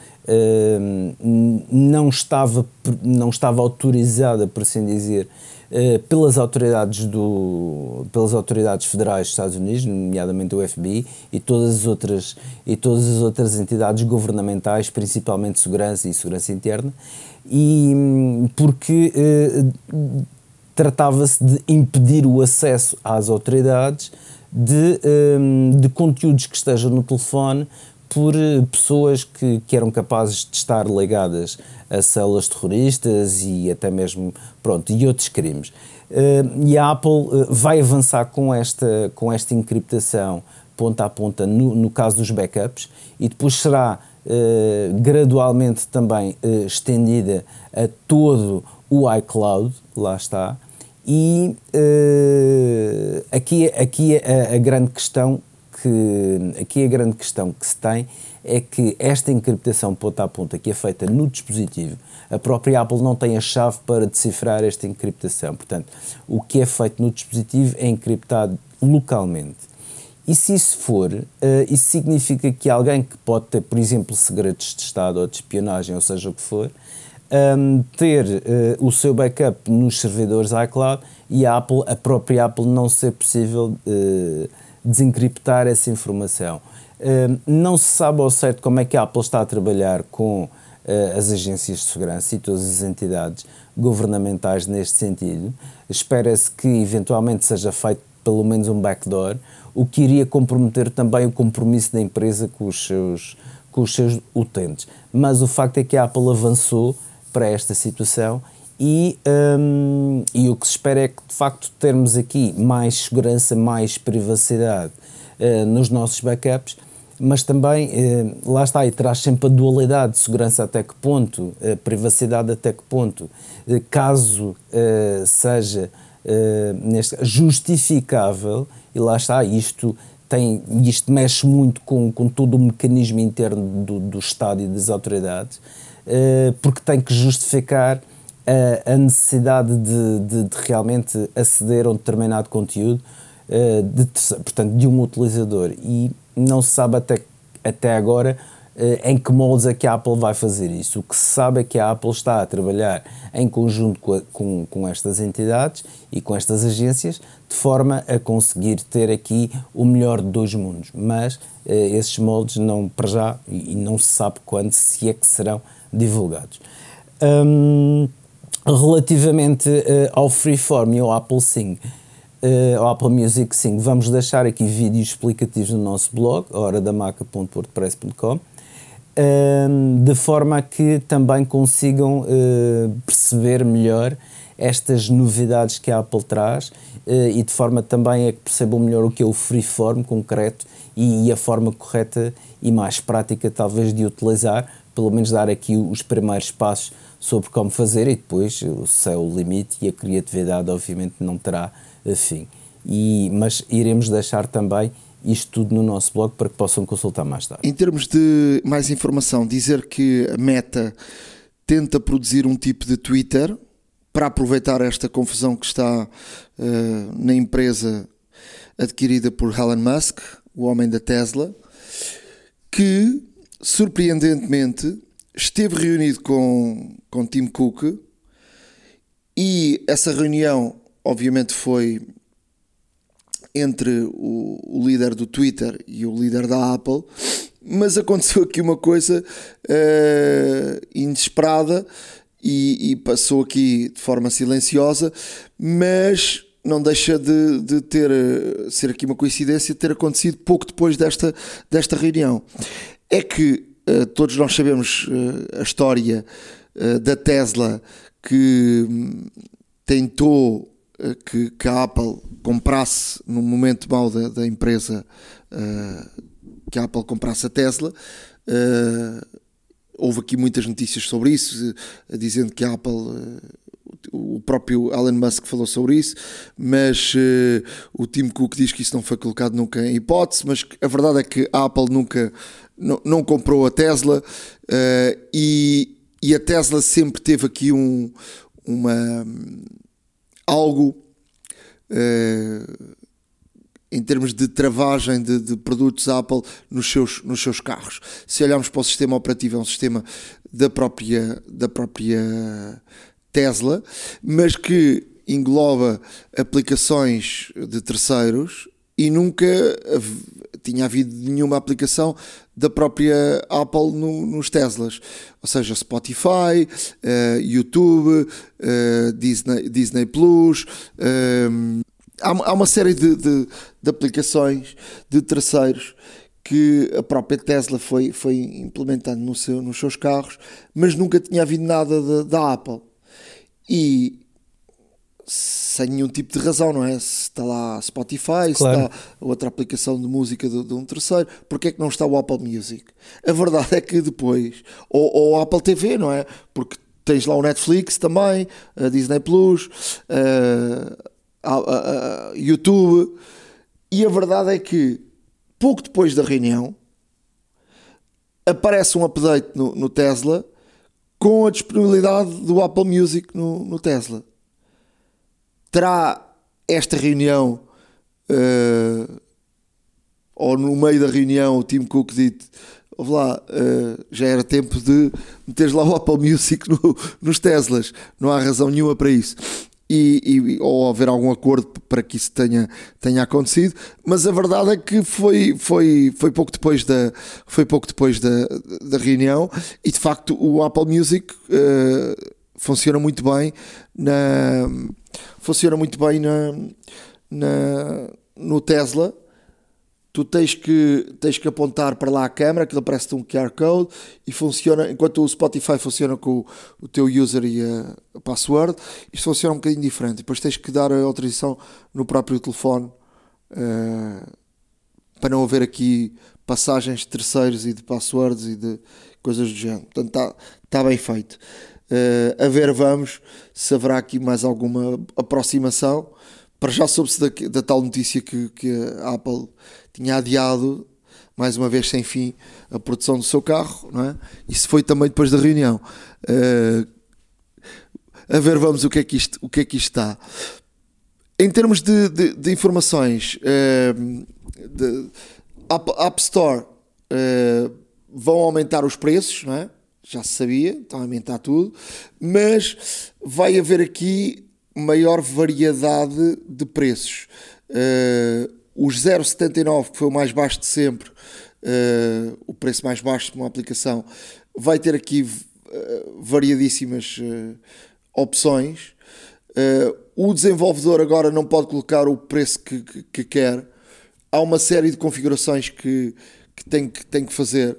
não, estava, não estava autorizada, por assim dizer, uh, pelas autoridades do pelas autoridades federais dos Estados Unidos, nomeadamente o FBI e todas as outras e todas as outras entidades governamentais, principalmente segurança e segurança interna, e hum, porque uh, tratava-se de impedir o acesso às autoridades de, um, de conteúdos que estejam no telefone por eh, pessoas que, que eram capazes de estar ligadas a células terroristas e até mesmo, pronto, e outros crimes. Uh, e a Apple uh, vai avançar com esta, com esta encriptação ponta a ponta no, no caso dos backups e depois será uh, gradualmente também estendida a todo o iCloud, lá está. E aqui, aqui a, a grande questão que aqui a grande questão que se tem é que esta encriptação ponta a ponta que é feita no dispositivo, a própria Apple não tem a chave para decifrar esta encriptação. Portanto, o que é feito no dispositivo é encriptado localmente. E se isso for, uh, isso significa que alguém que pode ter, por exemplo, segredos de Estado ou de espionagem, ou seja o que for, um, ter uh, o seu backup nos servidores iCloud e a Apple, a própria Apple, não ser possível uh, desencriptar essa informação. Uh, não se sabe ao certo como é que a Apple está a trabalhar com uh, as agências de segurança e todas as entidades governamentais neste sentido. Espera-se que eventualmente seja feito pelo menos um backdoor, o que iria comprometer também o compromisso da empresa com os seus, com os seus utentes. Mas o facto é que a Apple avançou para esta situação e, um, e o que se espera é que, de facto, termos aqui mais segurança, mais privacidade uh, nos nossos backups, mas também, uh, lá está, e traz sempre a dualidade de segurança até que ponto, uh, privacidade até que ponto, caso seja neste, justificável, e lá está, isto tem, isto mexe muito com, com todo o mecanismo interno do, do Estado e das autoridades, porque tem que justificar a, a necessidade de, de, de, realmente aceder a um determinado conteúdo, uh, de, portanto, de um utilizador. E não se sabe até, até agora uh, em que moldes é que a Apple vai fazer isso. O que se sabe é que a Apple está a trabalhar em conjunto com, a, com, com estas entidades e com estas agências, de forma a conseguir ter aqui o melhor de dois mundos. Mas uh, esses moldes não, para já, e, não se sabe quando, se é que serão divulgados. Um, Relativamente uh, ao Freeform e ao Apple Sing, uh, ao Apple Music Sing, vamos deixar aqui vídeos explicativos no nosso blog, horadamaca.wordpress.com, uh, ehm, de forma que também consigam uh, perceber melhor estas novidades que a Apple traz e de forma também a que percebam melhor o que é o Freeform concreto e a forma correta e mais prática talvez de utilizar, pelo menos dar aqui os primeiros passos sobre como fazer e depois o céu o limite e a criatividade obviamente não terá fim. E, mas iremos deixar também isto tudo no nosso blog para que possam consultar mais tarde. Em termos de mais informação, dizer que a Meta tenta produzir um tipo de Twitter para aproveitar esta confusão que está uh, na empresa adquirida por Elon Musk, o homem da Tesla, que surpreendentemente esteve reunido com, com Tim Cook e essa reunião, obviamente, foi entre o, o, líder do Twitter e o líder da Apple, mas aconteceu aqui uma coisa uh, inesperada e, e, passou aqui de forma silenciosa, mas não deixa de, de ter ser aqui uma coincidência ter acontecido pouco depois desta, desta reunião. É que todos nós sabemos uh, a história uh, da Tesla que um, tentou uh, que, que, a Apple comprasse no momento mau da, da empresa uh, que a Apple comprasse a Tesla. houve aqui muitas notícias sobre isso, dizendo que a Apple o próprio Elon Musk falou sobre isso, mas uh, o Tim Cook diz que isso não foi colocado nunca em hipótese, mas a verdade é que a Apple nunca não, não comprou a Tesla uh, e, e, a Tesla sempre teve aqui um, uma algo uh, em termos de travagem de, de, produtos Apple nos seus, nos seus carros. Se olharmos para o sistema operativo, é um sistema da própria, da própria Tesla, mas que engloba aplicações de terceiros e nunca tinha havido nenhuma aplicação da própria Apple no, nos Teslas, ou seja, Spotify, uh, YouTube, uh, Disney, Disney Plus. Uh, há, há, uma série de, de, de, aplicações de terceiros que a própria Tesla foi, foi implementando no seu, nos seus carros, mas nunca tinha havido nada da Apple e sem nenhum tipo de razão, não é? Se está lá Spotify, claro. se está outra aplicação de música de, de, um terceiro, porque é que não está o Apple Music? A verdade é que depois, ou, ou o Apple TV, não é? Porque tens lá o Netflix também, a Disney Plus, a, a, a YouTube, e a verdade é que pouco depois da reunião aparece um update no, no Tesla com a disponibilidade do Apple Music no, no Tesla. Terá esta reunião, uh, ou no meio da reunião, o Tim Cook dito: Ouve lá, uh, já era tempo de meteres lá o Apple Music no, nos Teslas. Não há razão nenhuma para isso. E, e, ou haver algum acordo para que isso tenha, tenha acontecido, mas a verdade é que foi, foi, foi pouco depois, da, foi pouco depois da, da reunião. E de facto o Apple Music uh, funciona muito bem na, funciona muito bem na, na, no Tesla tu tens que, tens que apontar para lá a câmera, aquilo aparece-te um QR Code e funciona, enquanto o Spotify funciona com o, o teu user e a, password, isto funciona um bocadinho diferente. Depois tens que dar a autorização no próprio telefone uh, para não haver aqui passagens de terceiros e de passwords e de coisas do género. Portanto, está tá bem feito. Uh, a ver, vamos se haverá aqui mais alguma aproximação. Para já soube-se da, da, tal notícia que, que a Apple tinha adiado, mais uma vez sem fim, a produção do seu carro, não é? Isso foi também depois da reunião. Uh, a ver, vamos, o que é que isto, o que é que está. Em termos de, de, de informações, uh, de App, App Store uh, vão aumentar os preços, não é? Já se sabia, estão a aumentar tudo, mas vai haver aqui maior variedade de preços. Uh, os 0,79, que foi o mais baixo de sempre, uh, o preço mais baixo de uma aplicação, vai ter aqui uh, variadíssimas uh, opções. o desenvolvedor agora não pode colocar o preço que, que, que quer. Há uma série de configurações que, que, tem, que tem que fazer,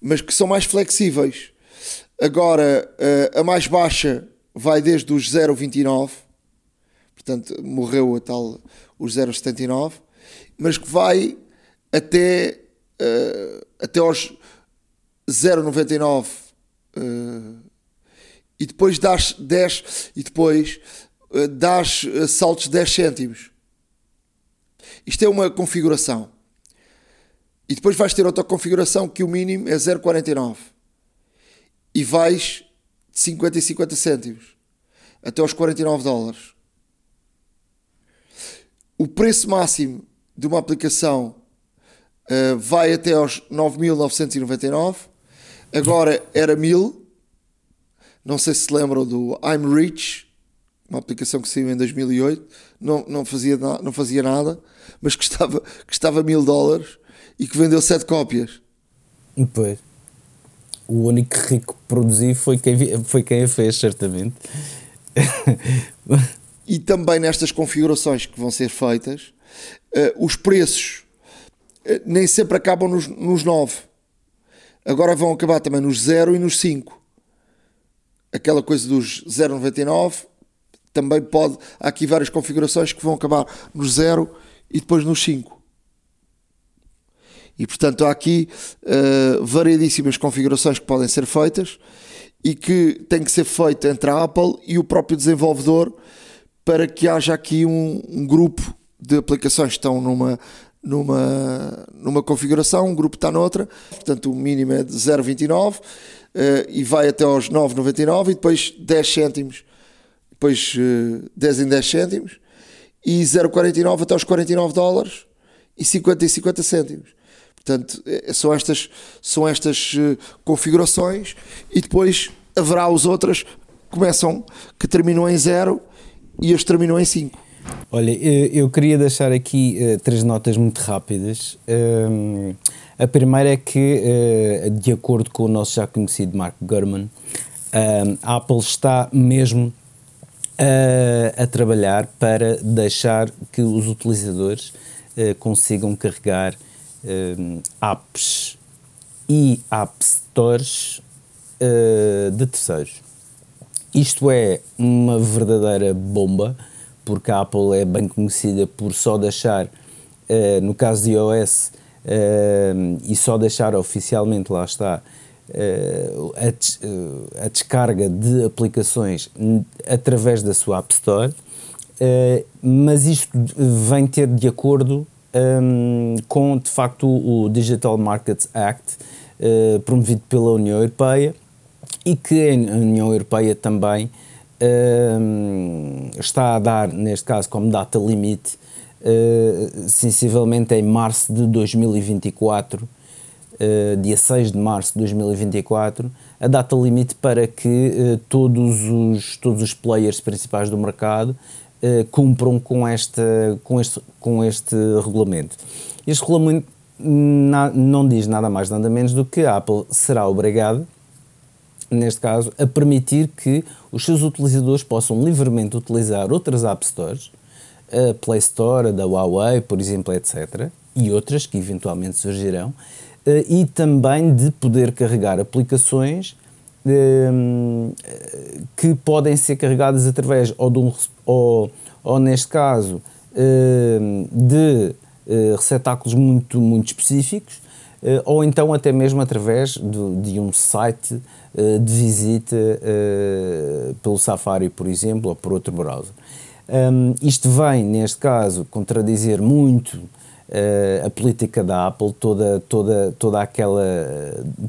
mas que são mais flexíveis. Agora, a mais baixa vai desde os 0,29, portanto, morreu a tal os 0,79 mas que vai até, uh, até aos 0,99 uh, e depois dás 10 e depois dás saltos de 10 cêntimos. Isto é uma configuração. E depois vais ter outra configuração que o mínimo é 0,49 e vais de 50 e 50 cêntimos até aos 49 dólares. O preço máximo de uma aplicação uh, vai até aos 9.999, agora era 1000. Não sei se se lembram do I'm Rich, uma aplicação que saiu em 2008, não, não, fazia, não fazia nada, mas custava, custava mil dólares e que vendeu 7 cópias. Pois. O único rico que produzi foi quem, foi quem a fez, certamente. e também nestas configurações que vão ser feitas, uh, os preços uh, nem sempre acabam nos, nos 9. Agora vão acabar também nos 0 e nos 5. Aquela coisa dos 0,99 também pode. Há aqui várias configurações que vão acabar no 0 e depois no 5. E portanto há aqui uh, variedíssimas configurações que podem ser feitas e que tem que ser feita entre a Apple e o próprio desenvolvedor para que haja aqui um, um grupo de aplicações que estão numa, numa, numa configuração, um grupo está noutra, portanto o mínimo é de 0,29 uh, e vai até aos 9,99 e depois 10 cêntimos, depois uh, 10 em 10 cêntimos e 0,49 até aos 49 dólares e 50 e 50 cêntimos. Portanto, é, são estas, são estas uh, configurações e depois haverá as outras que começam, que terminam em 0 e as terminam em 5. Olha, eu queria deixar aqui uh, três notas muito rápidas. Um, a primeira é que, uh, de acordo com o nosso já conhecido Mark Gurman, um, a Apple está mesmo uh, a trabalhar para deixar que os utilizadores consigam carregar apps e app stores de terceiros. Isto é uma verdadeira bomba porque a Apple é bem conhecida por só deixar, uh, no caso de iOS, uh, e só deixar oficialmente, lá está, uh, a, a, descarga de aplicações através da sua App Store, mas isto vem ter de acordo um, com, de facto, o Digital Markets Act, promovido pela União Europeia, e que a União Europeia também uh, está a dar, neste caso, como data limite, uh, sensivelmente em março de 2024, uh, eh, dia 6 de março de 2024, a data limite para que uh, todos, os, todos os players principais do mercado cumpram com, esta, com, este, com este regulamento. Este regulamento na, não diz nada mais, nada menos do que a Apple será obrigada neste caso, a permitir que os seus utilizadores possam livremente utilizar outras App Stores, a Play Store, a da Huawei, por exemplo, etc., e outras que eventualmente surgirão, eh, e também de poder carregar aplicações que podem ser carregadas através ou, de um, ou, ou neste caso ehm, de eh, receptáculos muito, muito específicos eh, ou então até mesmo através de, de um site eh, de visita pelo Safari, por exemplo, ou por outro browser. Um, isto vem, neste caso, contradizer muito a política da Apple, toda, toda, toda aquela,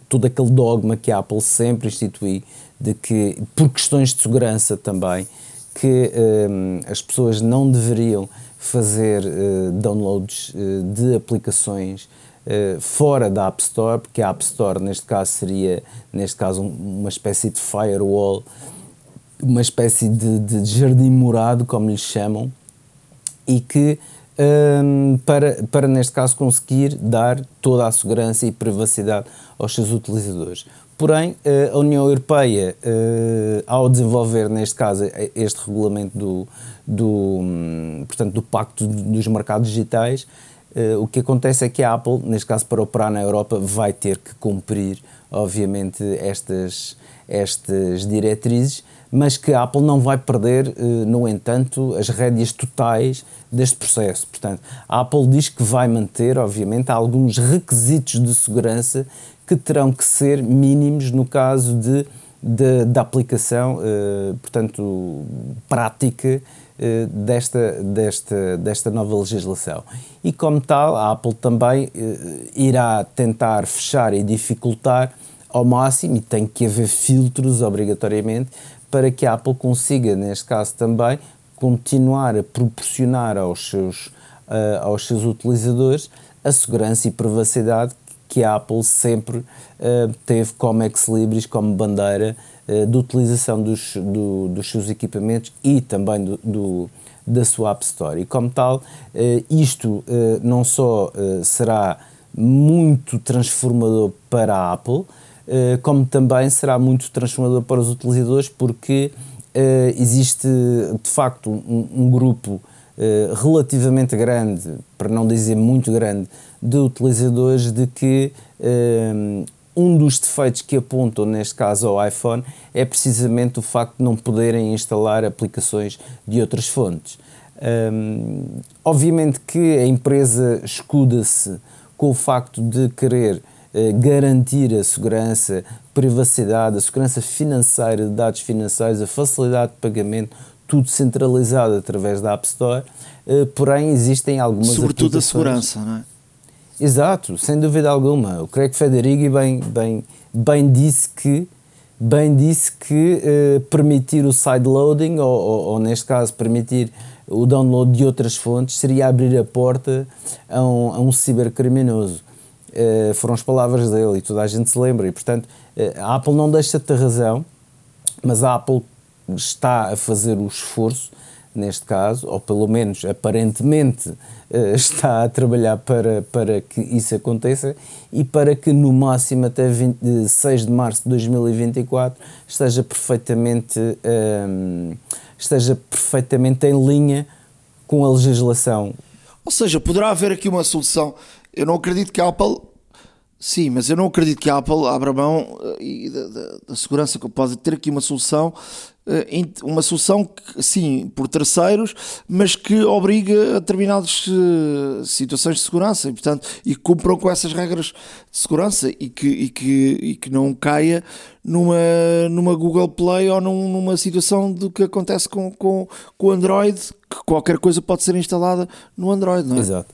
todo aquele dogma que a Apple sempre instituiu de que, por questões de segurança também, que um, as pessoas não deveriam fazer uh, downloads de aplicações uh, fora da App Store, porque a App Store neste caso seria, neste caso, um, uma espécie de firewall, uma espécie de, de jardim morado, como lhes chamam, e que um, para, para, neste caso, conseguir dar toda a segurança e privacidade aos seus utilizadores. Porém, eh, a União Europeia, uh, ao desenvolver, neste caso, este regulamento do, do, hum, portanto, do Pacto dos Mercados Digitais, Uh, o que acontece é que a Apple, neste caso para operar na Europa, vai ter que cumprir, obviamente, estas, estas diretrizes, mas que a Apple não vai perder, uh, no entanto, as rédeas totais deste processo. Portanto, a Apple diz que vai manter, obviamente, alguns requisitos de segurança que terão que ser mínimos no caso de, de aplicação, uh, portanto, prática desta, desta, desta nova legislação. E, como tal, a Apple também eh, irá tentar fechar e dificultar ao máximo, e tem que haver filtros obrigatoriamente, para que a Apple consiga, neste caso também, continuar a proporcionar aos seus, uh, aos seus utilizadores a segurança e privacidade que a Apple sempre uh, teve como ex-libris, como bandeira uh, de utilização dos, do, dos seus equipamentos e também do, do, da sua App Store. E como tal, uh, isto não só será muito transformador para a Apple, como também será muito transformador para os utilizadores, porque existe de facto um, um grupo relativamente grande, para não dizer muito grande, de utilizadores de que um dos defeitos que apontam, neste caso ao iPhone, é precisamente o facto de não poderem instalar aplicações de outras fontes. Um, obviamente que a empresa escuda-se com o facto de querer uh, garantir a segurança, privacidade, a segurança financeira de dados financeiros, a facilidade de pagamento, tudo centralizado através da App Store, uh, porém existem algumas Sobretudo a segurança, não é? Exato, sem dúvida alguma. O Craig Federighi bem, bem, bem disse que bem disse que uh, permitir o sideloading, ou, ou, ou, neste caso permitir o download de outras fontes, seria abrir a porta a um, a um cibercriminoso. Uh, foram as palavras dele e toda a gente se lembra. E, portanto, uh, a Apple não deixa de ter razão, mas a Apple está a fazer o esforço neste caso, ou pelo menos aparentemente eh, está a trabalhar para, para que isso aconteça e para que no máximo até 6 de março de 2024 esteja perfeitamente, um, ehm, esteja perfeitamente em linha com a legislação. Ou seja, poderá haver aqui uma solução. Eu não acredito que a Apple Sim, mas eu não acredito que a Apple abra mão da, da, da, segurança que pode ter aqui uma solução, uma solução que, sim, por terceiros, mas que obriga a determinadas uh, situações de segurança e, portanto, e cumpram com essas regras de segurança e que, e que, e que não caia numa, numa Google Play ou num, numa situação do que acontece com, com, com o Android, que qualquer coisa pode ser instalada no Android, não é? Exato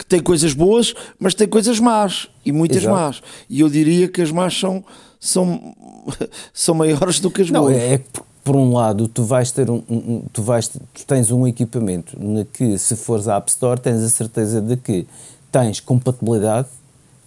que tem coisas boas, mas tem coisas más e muitas Exato. más. E eu diria que as más são, são, são maiores do que as Não, boas. É, por um lado, tu vais ter um, um, tu vais tu tens um equipamento na que se fores à App Store tens a certeza de que tens compatibilidade,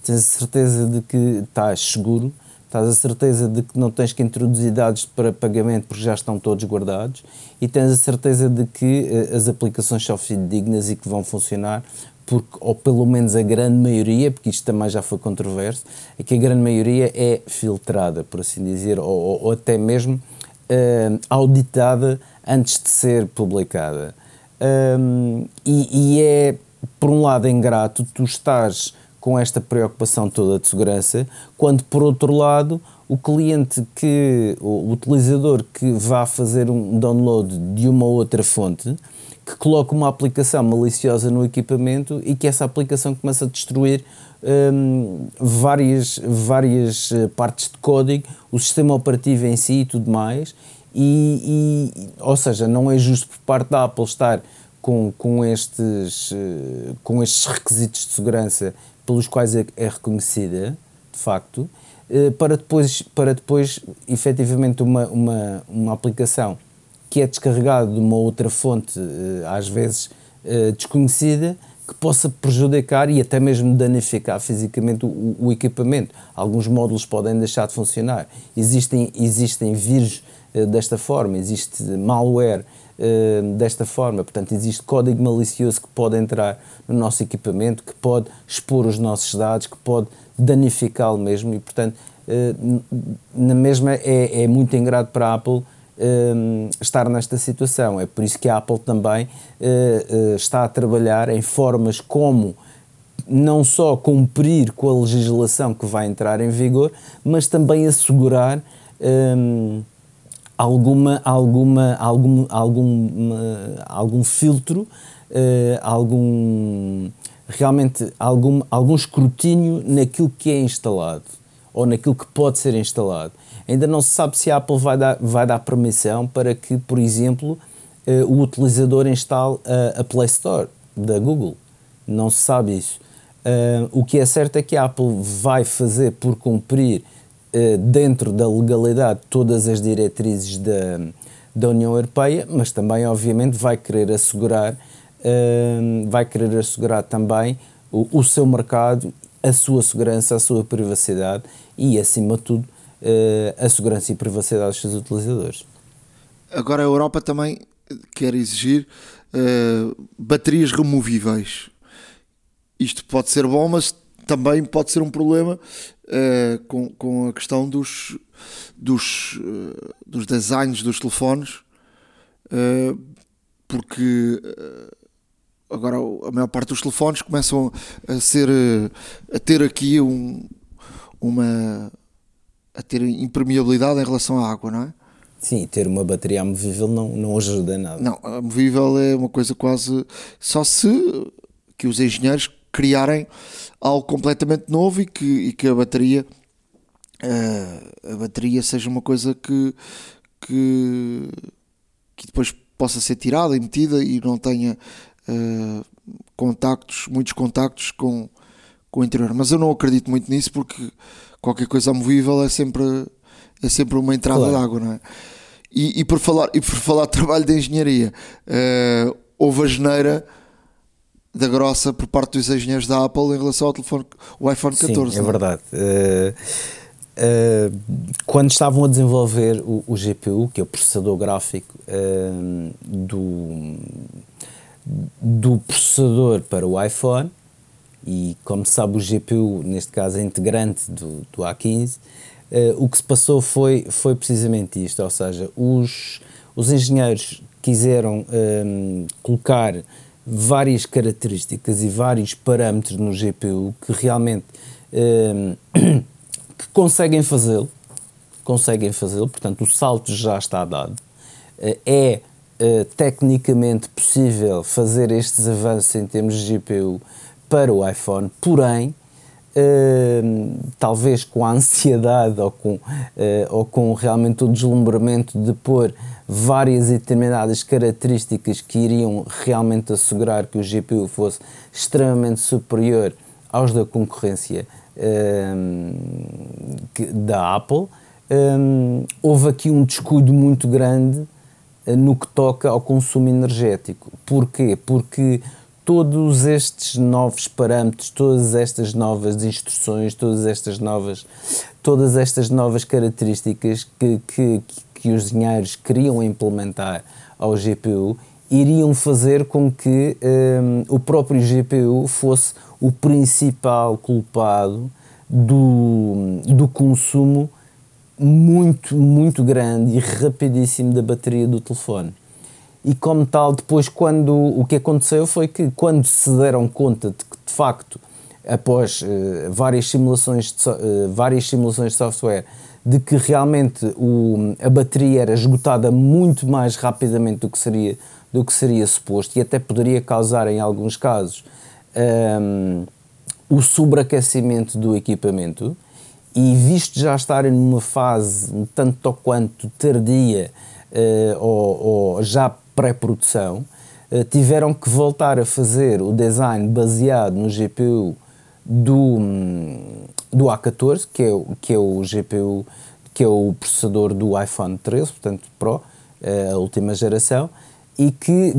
tens a certeza de que estás seguro, tens a certeza de que não tens que introduzir dados para pagamento porque já estão todos guardados e tens a certeza de que uh, as aplicações são fidedignas e que vão funcionar porque, ou pelo menos a grande maioria, porque isto também já foi controverso, é que a grande maioria é filtrada, por assim dizer, ou, ou até mesmo uh, auditada antes de ser publicada. Um, e, e, é, por um lado, ingrato tu estás com esta preocupação toda de segurança, quando, por outro lado, o cliente que, o utilizador que vá fazer um download de uma outra fonte, que coloca uma aplicação maliciosa no equipamento e que essa aplicação começa a destruir um, várias, várias eh, partes de código, o sistema operativo em si e tudo mais. E, e, ou seja, não é justo por parte da Apple estar com, com, estes, eh, com estes requisitos de segurança pelos quais é, é reconhecida, de facto, eh, para depois, para depois efetivamente uma, uma, uma aplicação que é descarregado de uma outra fonte, eh, às vezes eh, desconhecida, que possa prejudicar e até mesmo danificar fisicamente o, o, equipamento. Alguns módulos podem deixar de funcionar. Existem, existem vírus uh, desta forma, existe malware desta forma, portanto, existe código malicioso que pode entrar no nosso equipamento, que pode expor os nossos dados, que pode danificá-lo mesmo e, portanto, na mesma é, é muito ingrato para a Apple um, estar nesta situação. É por isso que a Apple também uh, uh, está a trabalhar em formas como não só cumprir com a legislação que vai entrar em vigor, mas também assegurar um, alguma, alguma, algum, algum, algum filtro, uh, algum realmente algum, algum escrutínio naquilo que é instalado ou naquilo que pode ser instalado. Ainda não se sabe se a Apple vai dar, vai dar permissão para que, por exemplo, uh, o utilizador instale uh, a Play Store da Google. Não se sabe isso. Uh, o que é certo é que a Apple vai fazer por cumprir dentro da legalidade todas as diretrizes da, da União Europeia, mas também, obviamente, vai querer assegurar, vai querer assegurar também o, o seu mercado, a sua segurança, a sua privacidade e, acima de tudo, uh, a segurança e privacidade dos seus utilizadores. Agora a Europa também quer exigir uh, baterias removíveis. Isto pode ser bom, mas também pode ser um problema uh, com, com a questão dos, dos, uh, dos designs dos telefones, porque agora a maior parte dos telefones começam a ser a ter aqui um, uma a ter impermeabilidade em relação à água, não é? Sim, ter uma bateria amovível não, não ajuda nada. Não, amovível é uma coisa quase. Só se que os engenheiros criarem algo completamente novo e que, e que a bateria uh, a bateria seja uma coisa que, que, que depois possa ser tirada e metida e não tenha uh, contactos, muitos contactos com, com o interior. Mas eu não acredito muito nisso porque qualquer coisa amovível é sempre, é sempre uma entrada claro. de água, não é? E, e, por falar, e por falar de trabalho de engenharia, uh, houve a geneira da grossa por parte dos engenheiros da Apple em relação ao telefone, o iPhone 14. Sim, é, é verdade. Uh, uh, quando estavam a desenvolver o, o, GPU, que é o processador gráfico do, do processador para o iPhone, e como se sabe o GPU, neste caso é integrante do, do A15, o que se passou foi, foi precisamente isto, ou seja, os, os engenheiros quiseram colocar várias características e vários parâmetros no GPU que realmente um, que conseguem fazê-lo, conseguem fazê-lo, portanto o salto já está dado. Uh, é uh, tecnicamente possível fazer estes avanços em termos de GPU para o iPhone, porém Uh, talvez com a ansiedade ou com, uh, ou com realmente o deslumbramento de pôr várias e determinadas características que iriam realmente assegurar que o GPU fosse extremamente superior aos da concorrência uh, que, da Apple, houve aqui um descuido muito grande no que toca ao consumo energético. Porquê? Porque todos estes novos parâmetros, todas estas novas instruções, todas estas novas, todas estas novas características que, que, que os engenheiros queriam implementar ao GPU iriam fazer com que um, o próprio GPU fosse o principal culpado do, do consumo muito, muito grande e rapidíssimo da bateria do telefone e como tal depois quando o que aconteceu foi que quando se deram conta de que de facto após uh, várias simulações de, uh, várias simulações de software de que realmente o, a bateria era esgotada muito mais rapidamente do que seria do que seria suposto e até poderia causar em alguns casos um, o sobreaquecimento do equipamento. E visto já estarem numa fase tanto ou quanto tardia uh, ou, ou já pré-produção, uh, tiveram que voltar a fazer o design baseado no GPU do, do A14, que é, que é o GPU, que é o processador do iPhone 13, portanto Pro, uh, a última geração, e que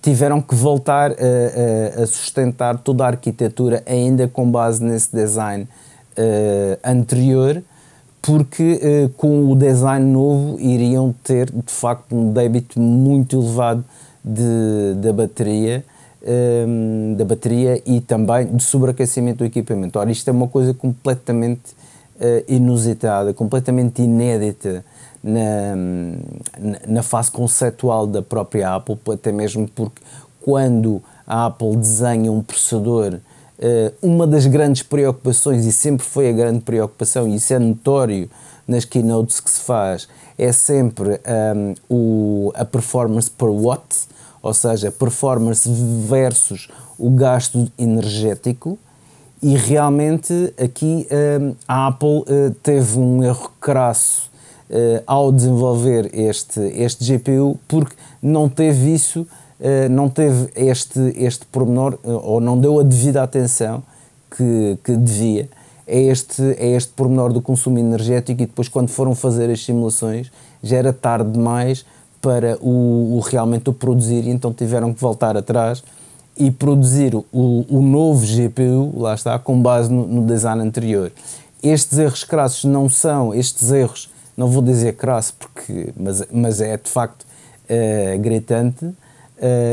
tiveram que voltar a, a, a, sustentar toda a arquitetura ainda com base nesse design uh, anterior porque uh, com o design novo iriam ter de facto um débito muito elevado de, da bateria um, ehm, da bateria e também de sobreaquecimento do equipamento. Ora, isto é uma coisa completamente uh, inusitada, completamente inédita na, na, na fase conceptual da própria Apple, até mesmo porque quando a Apple desenha um processador uma das grandes preocupações, e sempre foi a grande preocupação, e isso é notório nas keynotes que se faz, é sempre um, ehm, o, a performance per watt, ou seja, performance versus o gasto energético, e realmente aqui um, ehm, a Apple uh, teve um erro crasso uh, ao desenvolver este, este GPU, porque não teve isso eh, não teve este, este pormenor eh, ou não deu a devida atenção que, que devia a este, a este pormenor do consumo energético e depois quando foram fazer as simulações já era tarde demais para o, o realmente o produzir e então tiveram que voltar atrás e produzir o, o novo GPU, lá está, com base no, no design anterior. Estes erros crassos não são, estes erros, não vou dizer crasso, porque, mas, mas é de facto uh, gritante,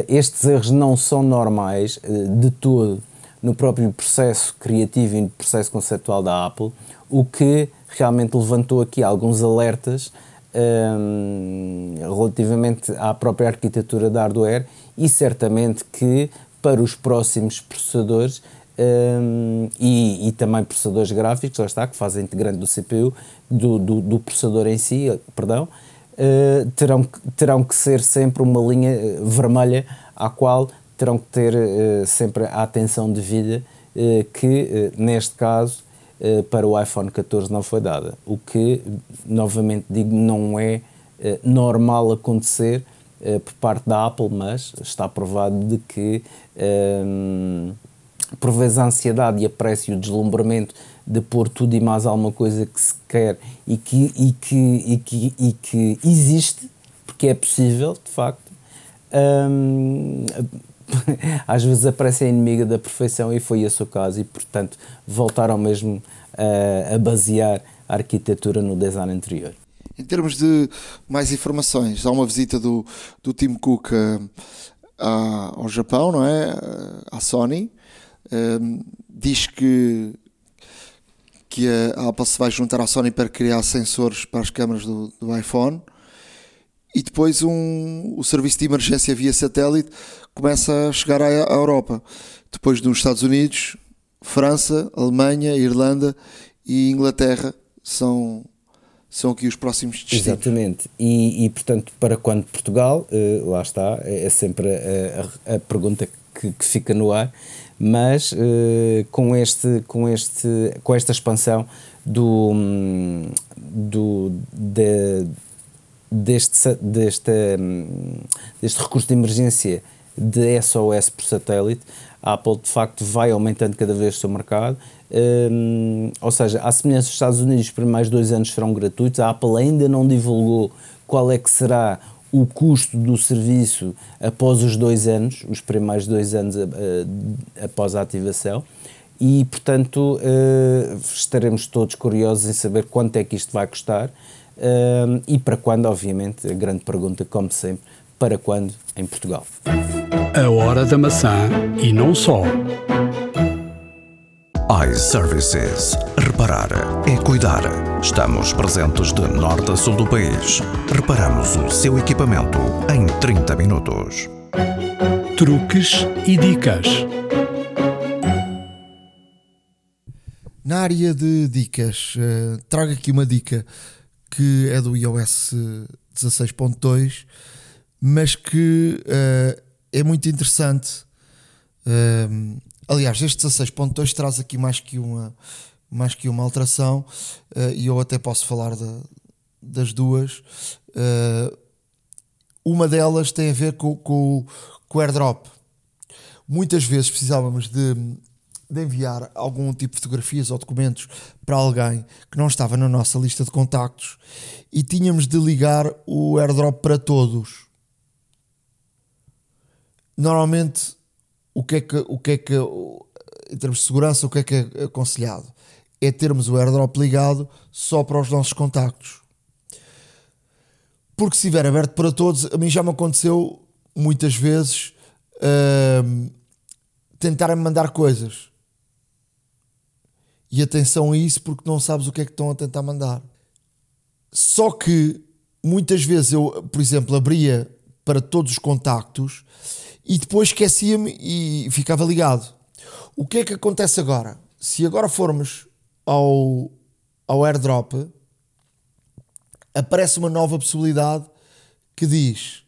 estes erros não são normais uh, de todo no próprio processo criativo e no processo conceptual da Apple, o que realmente levantou aqui alguns alertas um, ehm, relativamente à própria arquitetura da hardware e certamente que para os próximos processadores um, e, e, também processadores gráficos, lá está, que fazem integrante do CPU, do, do, do processador em si, perdão, uh, terão, terão que ser sempre uma linha eh, vermelha à qual terão que ter uh, sempre a atenção devida uh, que, neste caso, para o iPhone 14 não foi dada. O que, novamente digo, não é normal acontecer por parte da Apple, mas está provado de que um, por vezes a ansiedade e a pressa e o deslumbramento de pôr tudo e mais alguma coisa que se quer e que, e que, e que, e que existe, porque é possível, de facto, hum, às vezes a pressa é inimiga da perfeição e foi esse o caso e, portanto, voltaram mesmo a, a basear a arquitetura no design anterior. Em termos de mais informações, há uma visita do, do Tim Cook uh, ao Japão, não é? À Sony, um, diz que, que a Apple se vai juntar à Sony para criar sensores para as câmaras do, do iPhone e depois um, o serviço de emergência via satélite começa a chegar à, à Europa. Depois nos Estados Unidos, França, Alemanha, Irlanda e Inglaterra são são aqui os próximos destinos. Exatamente. E, e portanto, para quando Portugal, uh, lá está, é, é sempre a, a, a pergunta que, que, fica no ar, mas uh, com, este, com, este, com esta expansão do, do, de, deste, deste, deste recurso de emergência de SOS por satélite, a Apple de facto vai aumentando cada vez o seu mercado. Um, ou seja, à semelhança dos Estados Unidos, os primeiros dois anos serão gratuitos. A Apple ainda não divulgou qual é que será o custo do serviço após os dois anos, os primeiros dois anos uh, após a ativação, e portanto uh, estaremos todos curiosos em saber quanto é que isto vai custar e para quando, obviamente, a grande pergunta, como sempre, para quando em Portugal. A hora da maçã e não só iServices. Reparar é cuidar. Estamos presentes de norte a sul do país. Reparamos o seu equipamento em 30 minutos. Truques e dicas. Na área de dicas, uh, trago aqui uma dica que é do iOS 16.2, mas que uh, é muito interessante. Uh, Aliás, este 16.2 traz aqui mais que uma, mais que uma alteração uh, e eu até posso falar de, das duas. Uh, uma delas tem a ver com, com, com o airdrop. Muitas vezes precisávamos de, de enviar algum tipo de fotografias ou documentos para alguém que não estava na nossa lista de contactos e tínhamos de ligar o airdrop para todos. Normalmente o que é que, o que, é que em termos de segurança, o que é que é aconselhado? É termos o airdrop ligado só para os nossos contactos. Porque se estiver aberto para todos, a mim já me aconteceu muitas vezes uh, tentarem mandar coisas. E atenção a isso porque não sabes o que é que estão a tentar mandar. Só que muitas vezes eu, por exemplo, abria para todos os contactos e depois esquecia-me e ficava ligado. O que é que acontece agora? Se agora formos ao, ao airdrop, aparece uma nova possibilidade que diz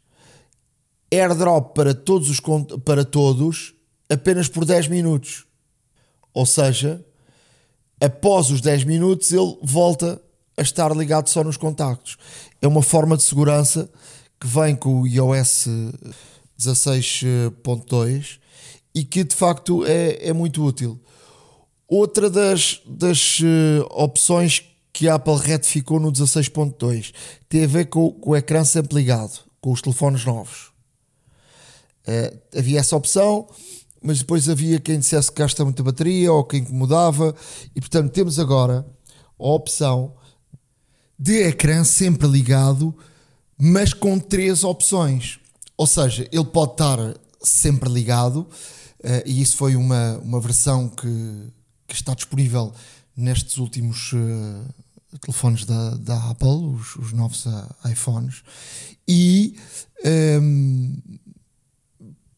airdrop para todos, os, para todos apenas por 10 minutos. Ou seja, após os 10 minutos ele volta a estar ligado só nos contactos. É uma forma de segurança que vem com o iOS 16.2 e que de facto é, é muito útil. Outra das, das uh, opções que a Apple retificou no 16.2 tem a ver com, com, o ecrã sempre ligado, com os telefones novos. Uh, havia essa opção, mas depois havia quem dissesse que gasta muita bateria ou quem incomodava, e portanto temos agora a opção de ecrã sempre ligado, mas com três opções. Ou seja, ele pode estar sempre ligado, uh, e isso foi uma, uma versão que, que está disponível nestes últimos uh, telefones da, da Apple, os, os novos uh, iPhones, e um, ehm,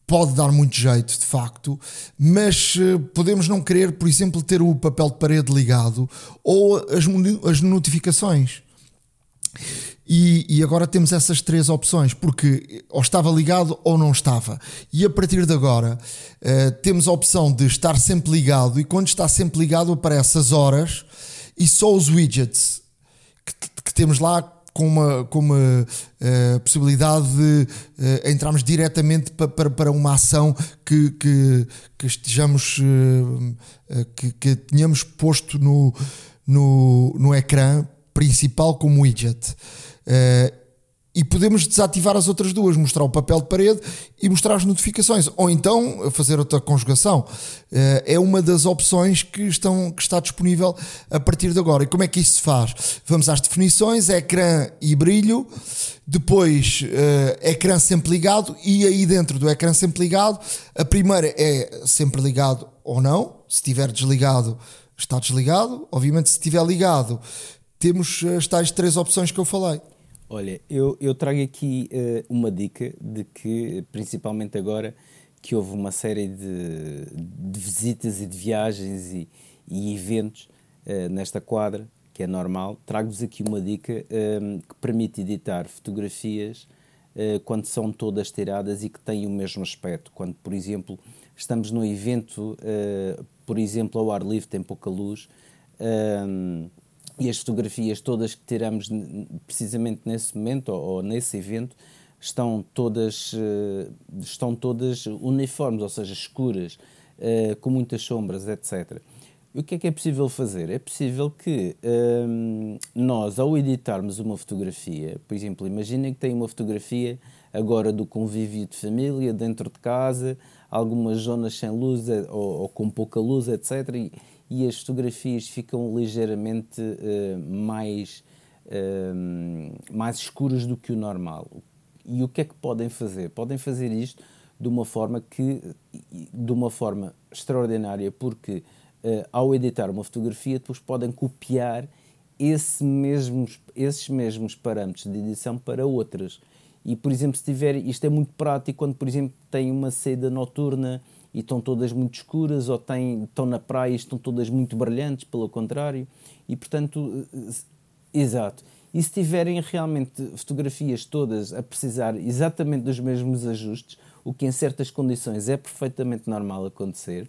pode dar muito jeito, de facto, mas podemos não querer, por exemplo, ter o papel de parede ligado ou as, as notificações. E, e, agora temos essas três opções, porque ou estava ligado ou não estava. E a partir de agora uh, temos a opção de estar sempre ligado, e quando está sempre ligado aparecem as horas e só os widgets que, que temos lá com uma, com uma uh, possibilidade de uh, entrarmos diretamente para, para, para uma ação que, que, que estejamos que, que tenhamos posto no, no, no ecrã principal como widget. Uh, e podemos desativar as outras duas, mostrar o papel de parede e mostrar as notificações, ou então fazer outra conjugação. Uh, é uma das opções que, estão, que está disponível a partir de agora. E como é que isso se faz? Vamos às definições, ecrã e brilho, depois uh, ecrã sempre ligado, e aí dentro do ecrã sempre ligado, a primeira é sempre ligado ou não, se estiver desligado, está desligado, obviamente se estiver ligado, temos as tais três opções que eu falei. Olha, eu, eu trago aqui uh, uma dica de que, principalmente agora que houve uma série de, de visitas e de viagens e, e eventos uh, nesta quadra, que é normal, trago-vos aqui uma dica uh, que permite editar fotografias quando são todas tiradas e que têm o mesmo aspecto. Quando, por exemplo, estamos num evento, por exemplo, ao ar livre, tem pouca luz e as fotografias todas que tiramos precisamente nesse momento ou, ou nesse evento estão todas, uh, estão todas uniformes, ou seja, escuras, uh, com muitas sombras, etc. E o que é que é possível fazer? É possível que ehm, nós, ao editarmos uma fotografia, por exemplo, imaginem que tem uma fotografia agora do convívio de família, dentro de casa, algumas zonas sem luz eh, ou, ou com pouca luz, etc. E, e as fotografias ficam ligeiramente uh, mais, uh, mais escuras do que o normal. E o que é que podem fazer? Podem fazer isto de uma forma que de uma forma extraordinária, porque uh, ao editar uma fotografia depois podem copiar esse mesmos, esses mesmos parâmetros de edição para outras. E, por exemplo, se tiver, isto é muito prático quando, por exemplo, tem uma saída noturna e estão todas muito escuras, ou têm, estão na praia e estão todas muito brilhantes, pelo contrário. E, portanto, exato. E se tiverem realmente fotografias todas a precisar exatamente dos mesmos ajustes, o que em certas condições é perfeitamente normal acontecer,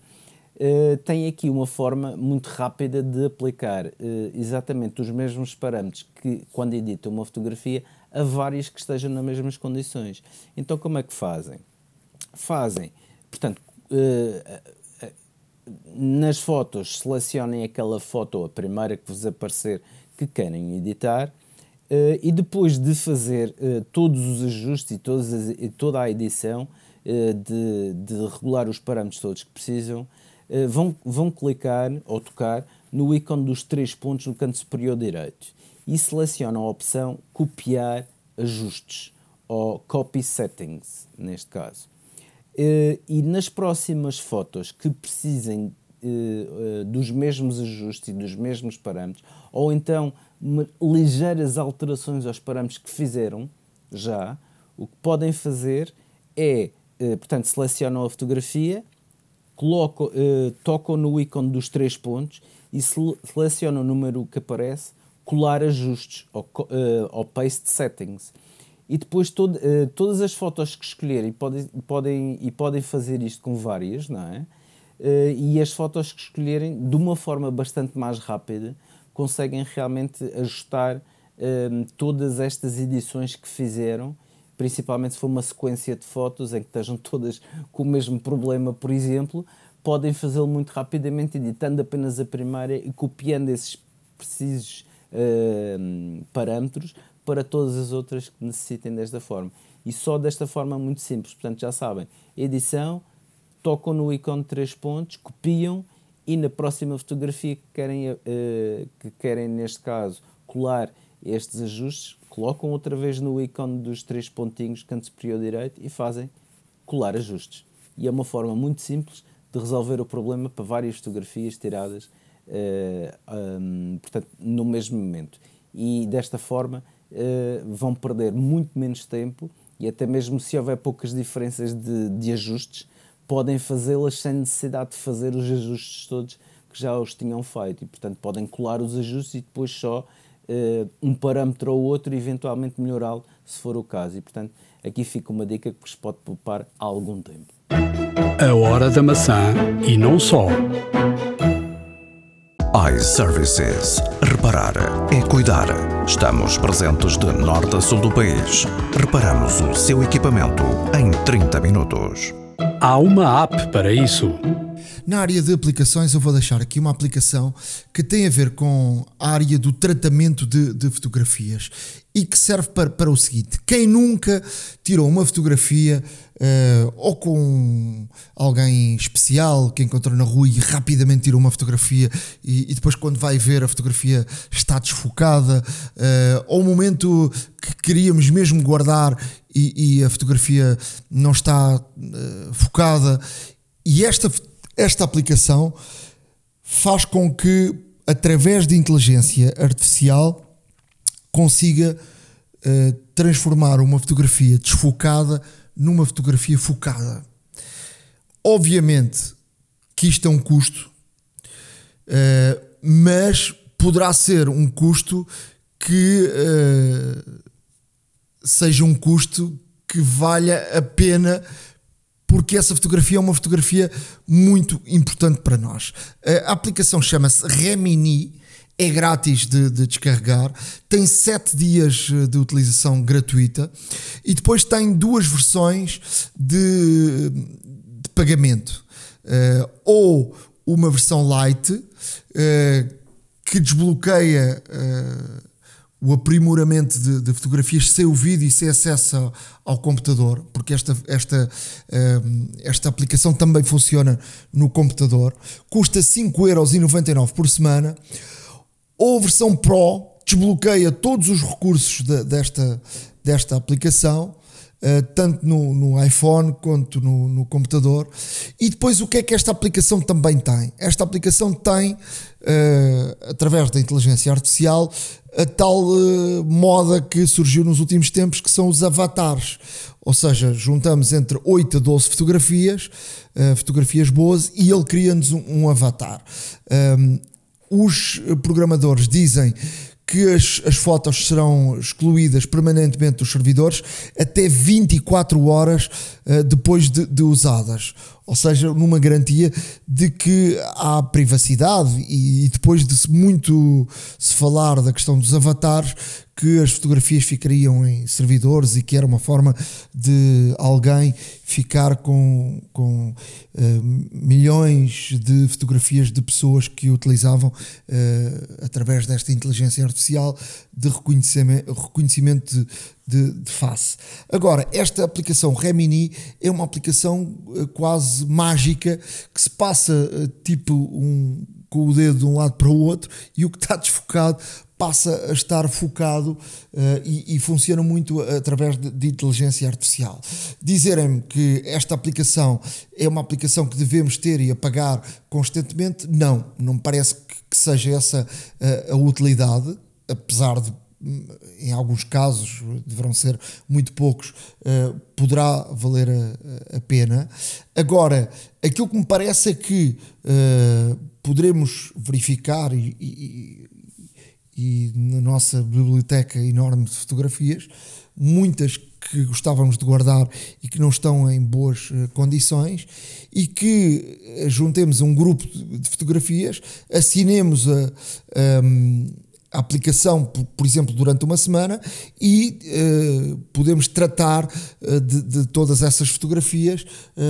uh, tem aqui uma forma muito rápida de aplicar uh, exatamente os mesmos parâmetros que, quando editam uma fotografia, a várias que estejam nas mesmas condições. Então, como é que fazem? Fazem, portanto, eh, eh, nas fotos selecionem aquela foto, a primeira que vos aparecer, que querem editar, uh, e depois de fazer uh, todos os ajustes e, as, e toda a edição, uh, de, de, regular os parâmetros todos que precisam, vão, vão clicar ou tocar no ícone dos três pontos no canto superior direito e selecionam a opção copiar ajustes ou copy settings, neste caso. Uh, e nas próximas fotos que precisem uh, uh, dos mesmos ajustes e dos mesmos parâmetros, ou então ligeiras alterações aos parâmetros que fizeram já, o que podem fazer é, portanto, selecionam a fotografia, colocam, tocam no ícone dos três pontos e selecionam o número que aparece, colar ajustes ou paste settings e depois todo, uh, todas as fotos que escolherem podem, podem, e podem fazer isto com várias, não é? Uh, e as fotos que escolherem, de uma forma bastante mais rápida, conseguem realmente ajustar uh, todas estas edições que fizeram, principalmente se for uma sequência de fotos em que estejam todas com o mesmo problema, por exemplo, podem fazê-lo muito rapidamente, editando apenas a primeira e copiando esses precisos parâmetros para todas as outras que necessitem desta forma. E só desta forma muito simples. Portanto, já sabem, edição, tocam no ícone de três pontos, copiam e na próxima fotografia que querem, uh, que querem neste caso, colar estes ajustes, colocam outra vez no ícone dos três pontinhos, canto superior direito, e fazem colar ajustes. E é uma forma muito simples de resolver o problema para várias fotografias tiradas uh, um, portanto, no mesmo momento. E desta forma vão perder muito menos tempo e até mesmo se houver poucas diferenças de, de ajustes, podem fazê-las sem necessidade de fazer os ajustes todos que já os tinham feito e, portanto, podem colar os ajustes e depois só uh, um parâmetro ou outro e eventualmente melhorá-lo se for o caso. E, portanto, aqui fica uma dica que vos pode poupar algum tempo. A hora da maçã e não só iServices. Reparar é cuidar. Estamos presentes de norte a sul do país. Reparamos o seu equipamento em 30 minutos. Há uma app para isso. Na área de aplicações, eu vou deixar aqui uma aplicação que tem a ver com a área do tratamento de, de fotografias e que serve para, para o seguinte: quem nunca tirou uma fotografia uh, ou com alguém especial que encontrou na rua e rapidamente tirou uma fotografia e, e depois, quando vai ver, a fotografia está desfocada, uh, ou o momento que queríamos mesmo guardar e, e a fotografia não está uh, focada, e esta esta aplicação faz com que, através de inteligência artificial, consiga uh, transformar uma fotografia desfocada numa fotografia focada. Obviamente que isto é um custo, uh, mas poderá ser um custo que uh, seja um custo que valha a pena porque essa fotografia é uma fotografia muito importante para nós. A aplicação chama-se Remini, é grátis de, de, descarregar, tem 7 dias eh, de utilização gratuita. E depois tem duas versões de, de pagamento. Uh, ou uma versão light uh, que desbloqueia uh, o aprimoramento de, de, fotografias sem o vídeo e sem acesso ao, ao computador, porque esta, esta, esta aplicação também funciona no computador, custa 5,99€ por semana, ou a versão Pro desbloqueia todos os recursos de, desta, desta aplicação, uh, tanto no, no, iPhone quanto no, no, computador. E depois o que é que esta aplicação também tem? Esta aplicação tem, uh, através da inteligência artificial, a tal uh, moda que surgiu nos últimos tempos, que são os avatares. Ou seja, juntamos entre 8 a 12 fotografias, fotografias boas, e ele cria-nos um, um, avatar. Um, os programadores dizem que as, as fotos serão excluídas permanentemente dos servidores até 24 horas uh, depois de, de, usadas. Ou seja, numa garantia de que há privacidade e, depois de muito se falar da questão dos avatares, que as fotografias ficariam em servidores e que era uma forma de alguém ficar com, com uh, milhões de fotografias de pessoas que utilizavam uh, através desta inteligência artificial de reconhecimento, reconhecimento de, de, de, face. Agora, esta aplicação Remini é uma aplicação uh, quase mágica que se passa tipo um com o dedo de um lado para o outro e o que está desfocado passa a estar focado uh, e, e, funciona muito através de, de inteligência artificial. Dizerem-me que esta aplicação é uma aplicação que devemos ter e apagar constantemente, não, não me parece que, que seja essa uh, a utilidade, apesar de em alguns casos, deverão ser muito poucos, uh, poderá valer a, a, pena. Agora, aquilo que me parece é que uh, poderemos verificar e, e, e na nossa biblioteca enorme de fotografias, muitas que gostávamos de guardar e que não estão em boas uh, condições e que juntemos um grupo de fotografias, assinemos a, a aplicação, por, por, exemplo, durante uma semana e uh, podemos tratar de, de, todas essas fotografias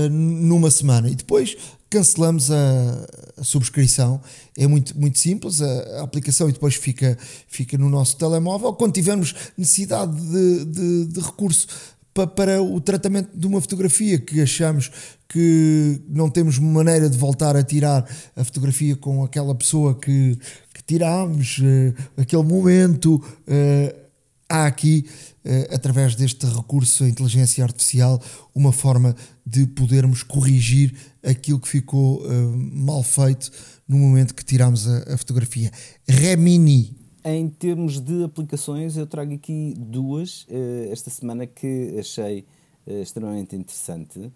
numa semana e depois cancelamos a, a, subscrição. É muito, muito simples, a, a, aplicação e depois fica, fica no nosso telemóvel. Quando tivermos necessidade de, de, de recurso para, para o tratamento de uma fotografia que achamos que não temos maneira de voltar a tirar a fotografia com aquela pessoa que tirámos, uh, aquele momento. Uh, há aqui, uh, através deste recurso à inteligência artificial, uma forma de podermos corrigir aquilo que ficou mal feito no momento que tiramos a, a fotografia. Remini, Em termos de aplicações, eu trago aqui duas esta semana que achei extremamente interessante.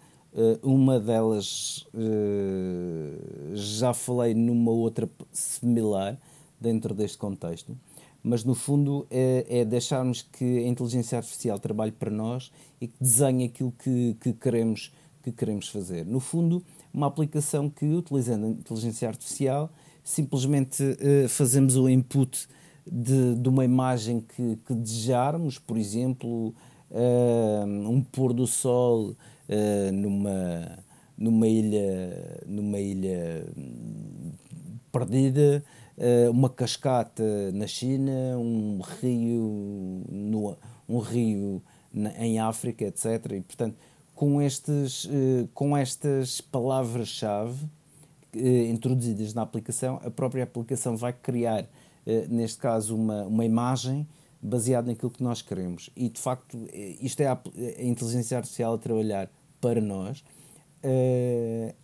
Uma delas já falei numa outra similar dentro deste contexto, mas no fundo é, é, deixarmos que a inteligência artificial trabalhe para nós e que desenhe aquilo que, que, queremos, que queremos fazer. No fundo, uma aplicação que, utilizando a inteligência artificial, simplesmente uh, fazemos o input de, de uma imagem que, que desejarmos, por exemplo, uh, um pôr do sol uh, numa, numa ilha, numa ilha perdida, uma cascata na China, um rio, no, um rio na, em África, etc. E, portanto, com, estes, com estas palavras-chave introduzidas na aplicação, a própria aplicação vai criar eh, neste caso, uma, uma imagem baseada naquilo que nós queremos. E, de facto, eh, isto é a, a inteligência artificial a trabalhar para nós.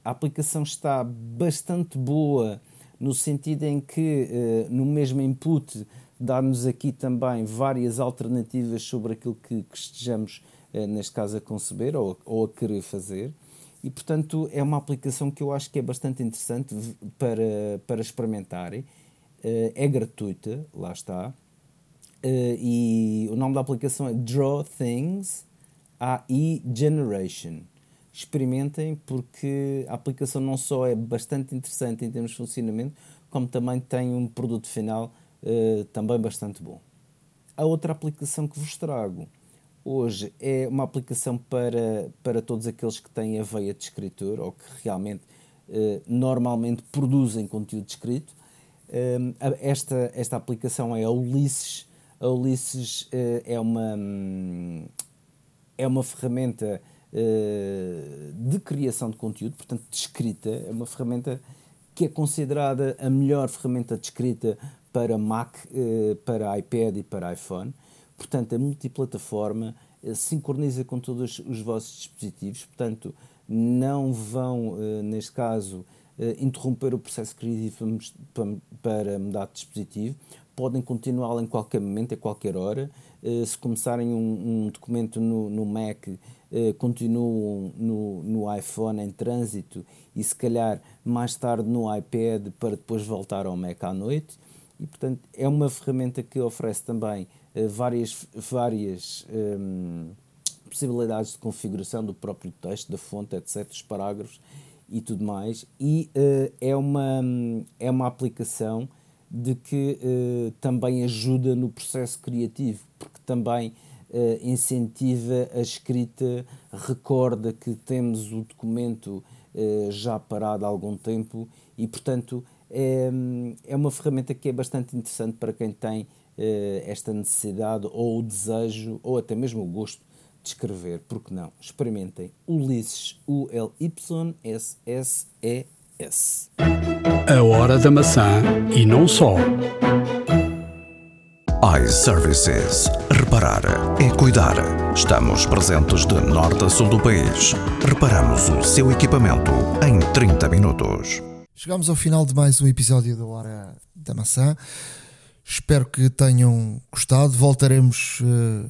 A aplicação está bastante boa no sentido em que, uh, no mesmo input, dá-nos aqui também várias alternativas sobre aquilo que, que estejamos, uh, neste caso, a conceber ou, ou a querer fazer. E, portanto, é uma aplicação que eu acho que é bastante interessante para, para experimentarem eh, é gratuita, lá está. Eh, e o nome da aplicação é Draw Things AI Generation. Experimentem porque a aplicação não só é bastante interessante em termos de funcionamento, como também tem um produto final uh, também bastante bom. A outra aplicação que vos trago hoje é uma aplicação para, para todos aqueles que têm a veia de escritor ou que realmente uh, normalmente produzem conteúdo escrito esta, esta aplicação é a Ulisses. A Ulisses é uma, hum, é uma ferramenta de criação de conteúdo, portanto, de escrita. É uma ferramenta que é considerada a melhor ferramenta de escrita para Mac, eh, para iPad e para iPhone. Portanto, a multiplataforma sincroniza com todos os vossos dispositivos, portanto, não vão, neste caso, interromper o processo criativo para mudar de dispositivo. Podem continuá-lo em qualquer momento, a qualquer hora. Uh, se começarem um, um documento no, no Mac, uh, continuam no, no iPhone em trânsito e se calhar mais tarde no iPad para depois voltar ao Mac à noite. E, portanto, é uma ferramenta que oferece também várias, várias um, possibilidades de configuração do próprio texto, da fonte, etc., os parágrafos, e tudo mais, e uh, é, uma, é uma aplicação de que uh, também ajuda no processo criativo, porque também uh, incentiva a escrita, recorda que temos o documento já parado há algum tempo e, portanto, é, é uma ferramenta que é bastante interessante para quem tem esta necessidade ou o desejo ou até mesmo o gosto de escrever, porque não? Experimentem Ulisses, U-L-Y-S-S-E-S. A hora da maçã e não só. iServices. Reparar é cuidar. Estamos presentes de norte a sul do país. Reparamos o seu equipamento em 30 minutos. Chegamos ao final de mais um episódio da Hora da Maçã. Espero que tenham gostado. Voltaremos. Uh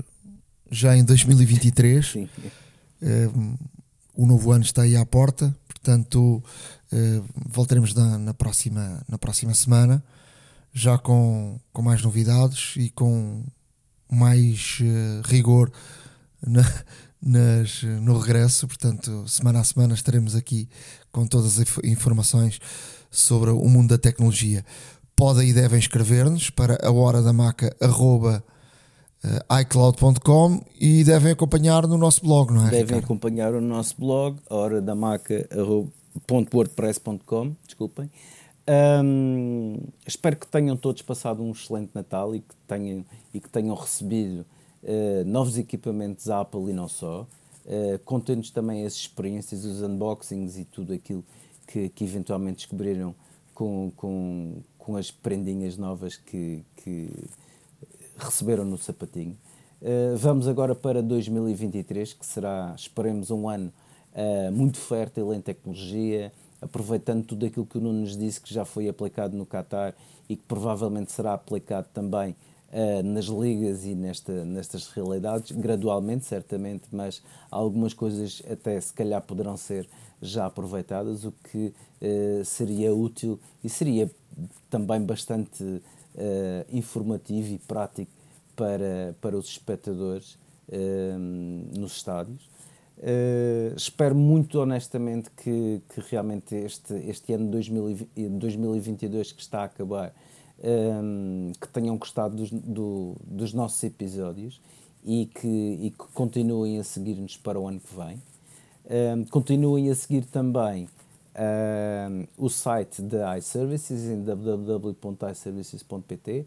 já em 2023. Sim. Uh, o novo ano está aí à porta, portanto uh, voltaremos na, na, próxima, na próxima semana, já com, com mais novidades e com mais uh, rigor na, nas, no regresso. Portanto, semana a semana estaremos aqui com todas as informações sobre o mundo da tecnologia. Podem e devem escrever-nos para a hora da maca arroba uh, iCloud.com e devem acompanhar no nosso blog, não é? Devem Ricardo? acompanhar o nosso blog, a hora da maca.wordpress.com, desculpem. Um, espero que tenham todos passado um excelente Natal e que tenham, e que tenham recebido uh, novos equipamentos Apple e não só. Uh, Contem-nos também as experiências, os unboxings e tudo aquilo que, que eventualmente descobriram com, com, com as prendinhas novas que, que receberam no sapatinho. Uh, vamos agora para 2023, que será, esperemos, um ano uh, muito fértil em tecnologia, aproveitando tudo aquilo que o Nuno nos disse que já foi aplicado no Qatar e que provavelmente será aplicado também uh, nas ligas e nesta, nestas realidades, gradualmente, certamente, mas algumas coisas até se calhar poderão ser já aproveitadas, o que uh, seria útil e seria também bastante uh, informativo e prático para, para os espectadores nos estádios. Uh, espero muito honestamente que, que realmente este, este ano de 2020, 2022 que está a acabar um, que tenham gostado dos, do, dos nossos episódios e que, e que continuem a seguir-nos para o ano que vem. Um, continuem a seguir também um, o site da iServices em www.iservices.pt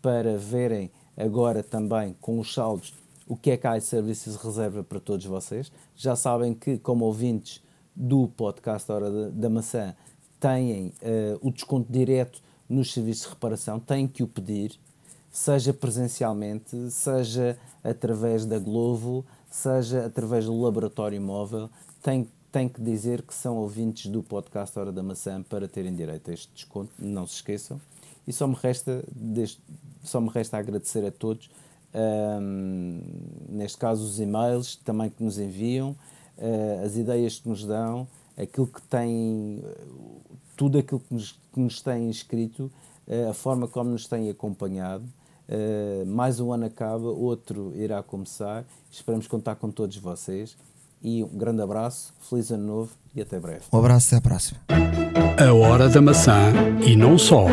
para verem agora também com os saldos o que é que a iServices reserva para todos vocês. Já sabem que, como ouvintes do podcast Hora da, Maçã, têm uh, o desconto direto nos serviços de reparação, têm que o pedir, seja presencialmente, seja através da Glovo, seja através do laboratório móvel, têm, têm que dizer que são ouvintes do podcast Hora da Maçã para terem direito a este desconto, não se esqueçam. E só me resta, só me resta agradecer a todos, um, neste caso os e-mails também que nos enviam, uh, as ideias que nos dão, aquilo que têm, tudo aquilo que nos, que nos têm escrito, uh, a forma como nos têm acompanhado. Uh, mais um ano acaba, outro irá começar. Esperamos contar com todos vocês. E um grande abraço, feliz ano novo e até breve. Um abraço, até à próxima. A hora da maçã e não só.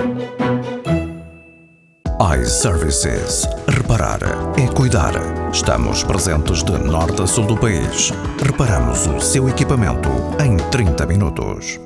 iServices. Reparar é cuidar. Estamos presentes de norte a sul do país. Reparamos o seu equipamento em 30 minutos.